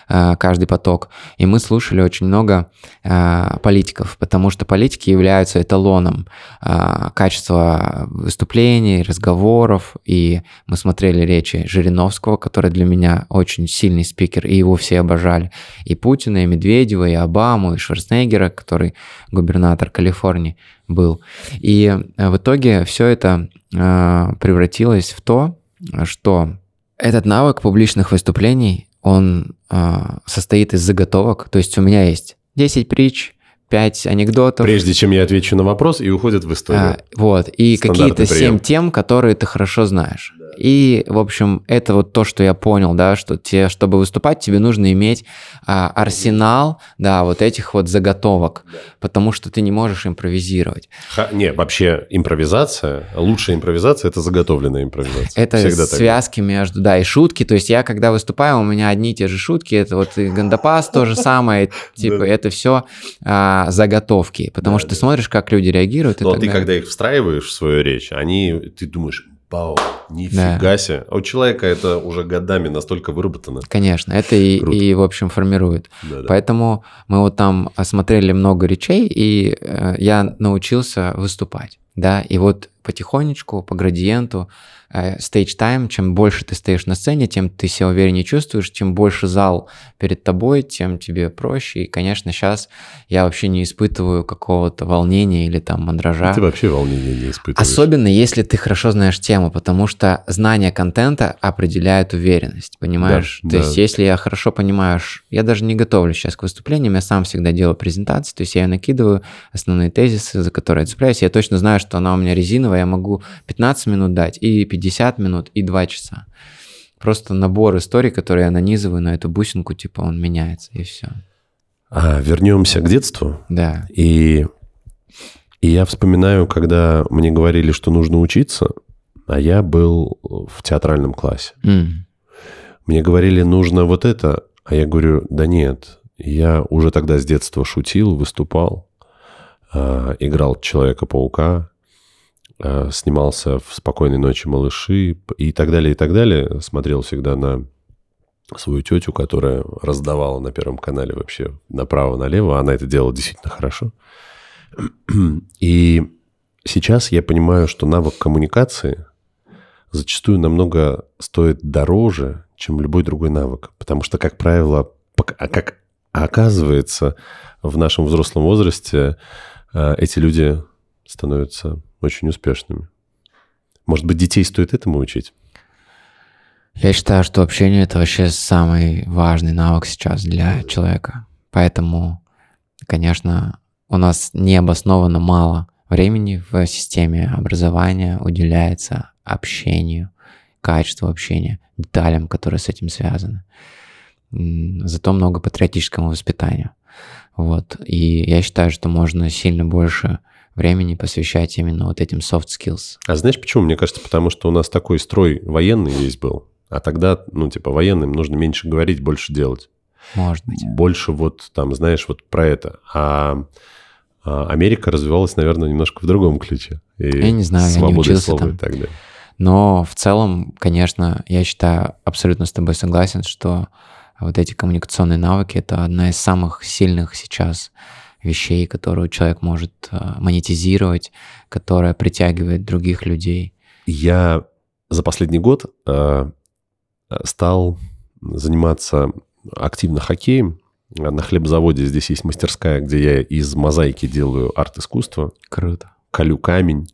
Speaker 1: каждый поток, и мы слушали очень много а, политиков, потому что политики являются эталоном а, качества выступлений, разговоров, и мы смотрели речи Жириновского, который для меня очень сильный спикер, и его все обожали, и Путина, и Медведева, и Обаму, и Шварценеггера, который губернатор Калифорнии был. И э, в итоге все это превратилось в то, что этот навык публичных выступлений, он а, состоит из заготовок. То есть у меня есть 10 притч, 5 анекдотов.
Speaker 2: Прежде чем я отвечу на вопрос, и уходит в историю.
Speaker 1: а, вот, и какие-то
Speaker 2: прием.
Speaker 1: 7 тем, которые ты хорошо знаешь. И, в общем, это вот то, что я понял, да, что тебе, чтобы выступать, тебе нужно иметь а, арсенал, да, вот этих вот заготовок, потому что ты не можешь импровизировать.
Speaker 2: Ха- не, вообще импровизация, лучшая импровизация – это заготовленная импровизация.
Speaker 1: Это
Speaker 2: Всегда так.
Speaker 1: связки между, да, и шутки. То есть я, когда выступаю, у меня одни и те же шутки. Это вот и Гандапас то же самое. Типа, это все заготовки. Потому что ты смотришь, как люди реагируют.
Speaker 2: Но
Speaker 1: так
Speaker 2: ты,
Speaker 1: далее.
Speaker 2: когда их встраиваешь в свою речь, они, ты думаешь, вау, нифига себе. А у человека это уже годами настолько выработано.
Speaker 1: Конечно, это и,
Speaker 2: Круто.
Speaker 1: и, в общем, формирует.
Speaker 2: Да-да.
Speaker 1: Поэтому мы вот там осмотрели много речей, и э, я научился выступать. Да, и вот потихонечку, по градиенту, э, stage time, чем больше ты стоишь на сцене, тем ты себя увереннее чувствуешь, чем больше зал перед тобой, тем тебе проще. И, конечно, сейчас я вообще не испытываю какого-то волнения или там мандража.
Speaker 2: Ты вообще волнения не испытываешь.
Speaker 1: Особенно если ты хорошо знаешь тему, потому что знание контента определяет уверенность, понимаешь?
Speaker 2: Да,
Speaker 1: то
Speaker 2: да.
Speaker 1: есть если я хорошо понимаю, я даже не готовлюсь сейчас к выступлениям, я сам всегда делаю презентации, то есть я накидываю основные тезисы, за которые я цепляюсь, я точно знаю, что она у меня резиновая, я могу 15 минут дать, и 50 минут, и 2 часа. Просто набор историй, которые я нанизываю на эту бусинку, типа он меняется, и все.
Speaker 2: А, вернемся к детству.
Speaker 1: Да.
Speaker 2: И, и я вспоминаю, когда мне говорили, что нужно учиться, а я был в театральном классе.
Speaker 1: М.
Speaker 2: Мне говорили, нужно вот это, а я говорю, да нет, я уже тогда с детства шутил, выступал, а, играл Человека-паука, снимался в «Спокойной ночи, малыши» и так далее, и так далее. Смотрел всегда на свою тетю, которая раздавала на Первом канале вообще направо-налево. Она это делала действительно хорошо. И сейчас я понимаю, что навык коммуникации зачастую намного стоит дороже, чем любой другой навык. Потому что, как правило, а как оказывается, в нашем взрослом возрасте э, эти люди становятся очень успешными. Может быть, детей стоит этому учить?
Speaker 1: Я считаю, что общение это вообще самый важный навык сейчас для человека. Поэтому, конечно, у нас необоснованно мало времени в системе образования уделяется общению, качеству общения, деталям, которые с этим связаны. Зато много патриотическому воспитанию. Вот. И я считаю, что можно сильно больше времени посвящать именно вот этим soft skills.
Speaker 2: А знаешь почему? Мне кажется, потому что у нас такой строй военный весь был. А тогда, ну, типа, военным нужно меньше говорить, больше делать.
Speaker 1: Может быть.
Speaker 2: Больше вот там, знаешь, вот про это. А, а Америка развивалась, наверное, немножко в другом ключе. И
Speaker 1: Я не знаю, я не учился
Speaker 2: слова
Speaker 1: там.
Speaker 2: и так далее.
Speaker 1: Но в целом, конечно, я считаю, абсолютно с тобой согласен, что вот эти коммуникационные навыки — это одна из самых сильных сейчас вещей, которую человек может э, монетизировать, которая притягивает других людей.
Speaker 2: Я за последний год э, стал заниматься активно хоккеем. На хлебзаводе здесь есть мастерская, где я из мозаики делаю арт-искусство,
Speaker 1: Круто.
Speaker 2: колю камень.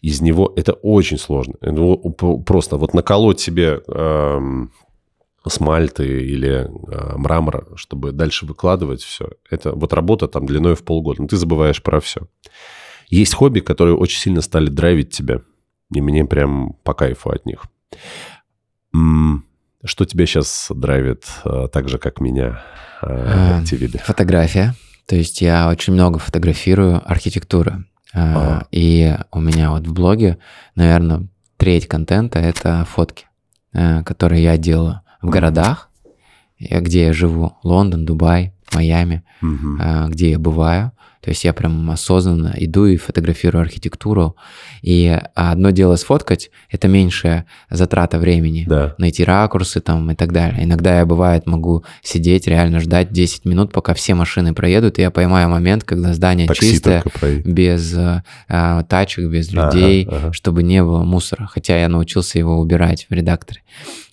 Speaker 2: Из него это очень сложно. Просто вот наколоть себе эм, смальты или э, мрамора, чтобы дальше выкладывать все. Это вот работа там длиной в полгода. Но ты забываешь про все. Есть хобби, которые очень сильно стали драйвить тебя. И мне прям по кайфу от них. Что тебя сейчас драйвит э, так же, как меня,
Speaker 1: А,
Speaker 2: эти виды?
Speaker 1: Фотография. То есть я очень много фотографирую архитектуры. А,
Speaker 2: А.
Speaker 1: И у меня вот в блоге, наверное, треть контента — это фотки, э, которые я делаю в городах, э, где я живу. Лондон, Дубай, Майами, а, где я бываю. То есть я прям осознанно иду и фотографирую архитектуру. И одно дело сфоткать, это меньшая затрата времени.
Speaker 2: Да.
Speaker 1: Найти ракурсы там и так далее. Иногда я, бывает, могу сидеть, реально ждать 10 минут, пока все машины проедут, и я поймаю момент, когда здание
Speaker 2: Такси
Speaker 1: чистое, без э, а, тачек, без
Speaker 2: Ага,
Speaker 1: людей,
Speaker 2: ага.
Speaker 1: чтобы не было мусора. Хотя я научился его убирать в редакторе.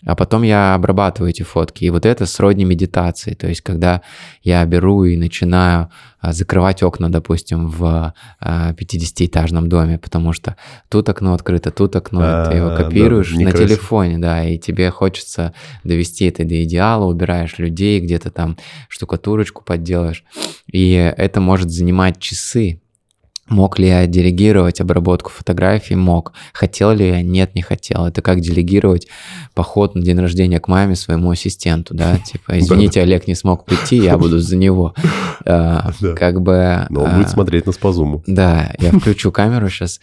Speaker 1: А потом я обрабатываю эти фотки. И вот это сродни медитации. То есть, когда я беру и начинаю а, закрывать окна, допустим, в а, 50-этажном доме, потому что тут окно открыто, тут окно, и ты его
Speaker 2: А, да,
Speaker 1: копируешь на телефоне, да, и тебе хочется довести это до идеала, убираешь людей, где-то там штукатурочку подделаешь, и это может занимать часы. Мог ли я делегировать обработку фотографий? Мог. Хотел ли я? Нет, не хотел. Это как делегировать поход на день рождения к маме своему ассистенту, да? Типа, извините, Олег не смог прийти, я буду за него.
Speaker 2: Да.
Speaker 1: Как бы...
Speaker 2: Но он будет смотреть на спазуму.
Speaker 1: да, я включу камеру сейчас.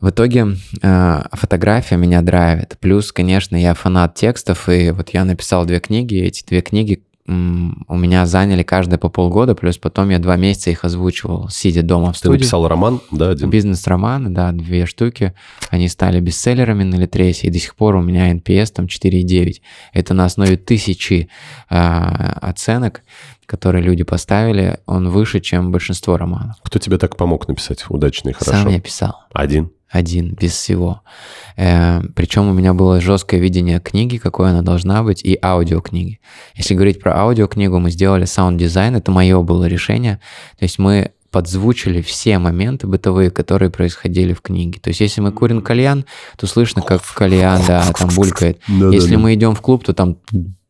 Speaker 1: В итоге э, фотография меня драйвит. Плюс, конечно, я фанат текстов, и вот я написал две книги, и эти две книги у меня заняли каждая по полгода, плюс потом я два месяца их озвучивал, сидя дома в
Speaker 2: Ты
Speaker 1: студии.
Speaker 2: написал роман, да, один?
Speaker 1: Бизнес-романы, да, две штуки. Они стали бестселлерами на Литресе, и до сих пор у меня NPS там 4,9. Это на основе тысячи а, оценок, которые люди поставили. Он выше, чем большинство романов.
Speaker 2: Кто тебе так помог написать удачно и хорошо?
Speaker 1: Сам я писал.
Speaker 2: Один?
Speaker 1: Один, без всего. Э, причем у меня было жесткое видение книги, какой она должна быть, и аудиокниги. Если говорить про аудиокнигу, мы сделали саунд-дизайн, это мое было решение. То есть мы подзвучили все моменты бытовые, которые происходили в книге. То есть если мы курим кальян, то слышно, как кальян, да, там булькает. Если мы идем в клуб, то там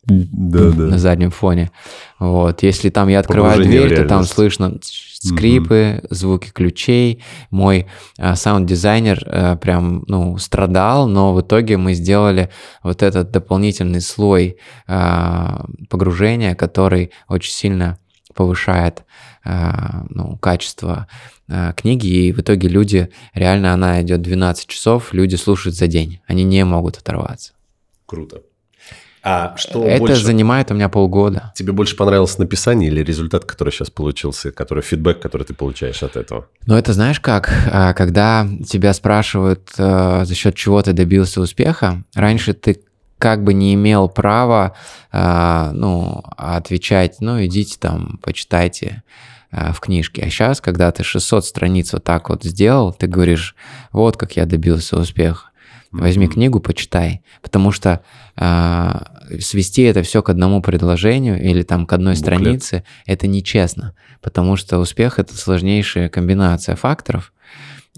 Speaker 2: Да, да.
Speaker 1: на заднем фоне. Вот. Если там я открываю
Speaker 2: Погружение
Speaker 1: дверь, то там слышно скрипы, звуки ключей. Мой а, саунд-дизайнер а, прям, ну, страдал, но в итоге мы сделали вот этот дополнительный слой а, погружения, который очень сильно повышает а, ну, качество а, книги, и в итоге люди, реально она идет 12 часов, люди слушают за день, они не могут оторваться.
Speaker 2: Круто. А что
Speaker 1: Это
Speaker 2: больше...
Speaker 1: занимает у меня полгода.
Speaker 2: Тебе больше понравилось написание или результат, который сейчас получился, который фидбэк, который ты получаешь от этого?
Speaker 1: Ну, это знаешь как, А, когда тебя спрашивают, э, за счет чего ты добился успеха, раньше ты как бы не имел права, а, ну, отвечать, ну, идите там, почитайте а, в книжке. А сейчас, когда ты 600 страниц вот так вот сделал, ты говоришь, вот как я добился успеха. Возьми книгу, почитай, потому что а, свести это все к одному предложению или там к одной
Speaker 2: Буклет.
Speaker 1: странице это нечестно, потому что успех это сложнейшая комбинация факторов.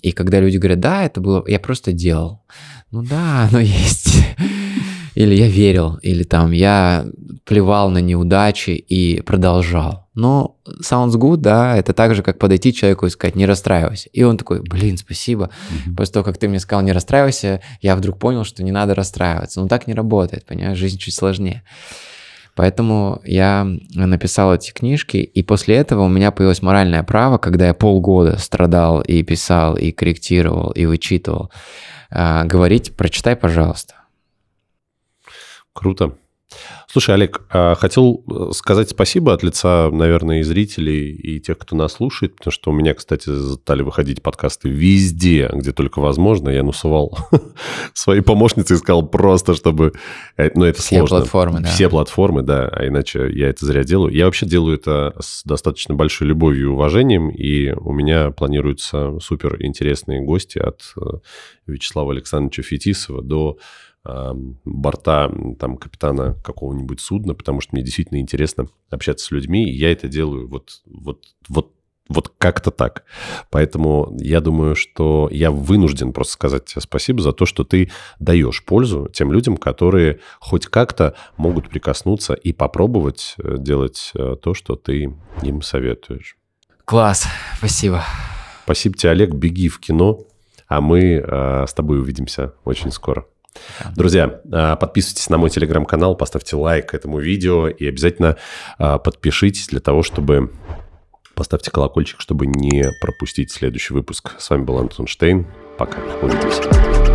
Speaker 1: И когда люди говорят, да, это было, я просто делал, ну да, оно есть. Или я верил, или там я плевал на неудачи и продолжал. Но sounds good, да, это так же, как подойти человеку и сказать, не расстраивайся. И он такой, блин, спасибо. После того, как ты мне сказал, не расстраивайся, я вдруг понял, что не надо расстраиваться. Но так не работает, понимаешь, жизнь чуть сложнее. Поэтому я написал эти книжки, и после этого у меня появилось моральное право, когда я полгода страдал и писал, и корректировал, и вычитывал, а, говорить, прочитай, пожалуйста.
Speaker 2: Круто. Слушай, Олег, а хотел э, сказать спасибо от лица, наверное, и зрителей, и тех, кто нас слушает, потому что у меня, кстати, стали выходить подкасты везде, где только возможно. Я насувал свои помощницы и сказал просто, чтобы... э, Ну, это
Speaker 1: Все
Speaker 2: сложно.
Speaker 1: платформы, да.
Speaker 2: Все платформы, да, а иначе я это зря делаю. Я вообще делаю это с достаточно большой любовью и уважением, и у меня планируются супер интересные гости от э, Вячеслава Александровича Фетисова до борта там капитана какого-нибудь судна, потому что мне действительно интересно общаться с людьми, и я это делаю вот, вот, вот вот как-то так. Поэтому я думаю, что я вынужден просто сказать тебе спасибо за то, что ты даешь пользу тем людям, которые хоть как-то могут прикоснуться и попробовать э, делать э, то, что ты им советуешь.
Speaker 1: Класс, спасибо.
Speaker 2: Спасибо тебе, Олег. Беги в кино, а мы э, с тобой увидимся очень скоро. Друзья, э, подписывайтесь на мой телеграм-канал, поставьте лайк этому видео и обязательно э, подпишитесь для того, чтобы поставьте колокольчик, чтобы не пропустить следующий выпуск. С вами был Антон Штейн. Пока. Увидимся.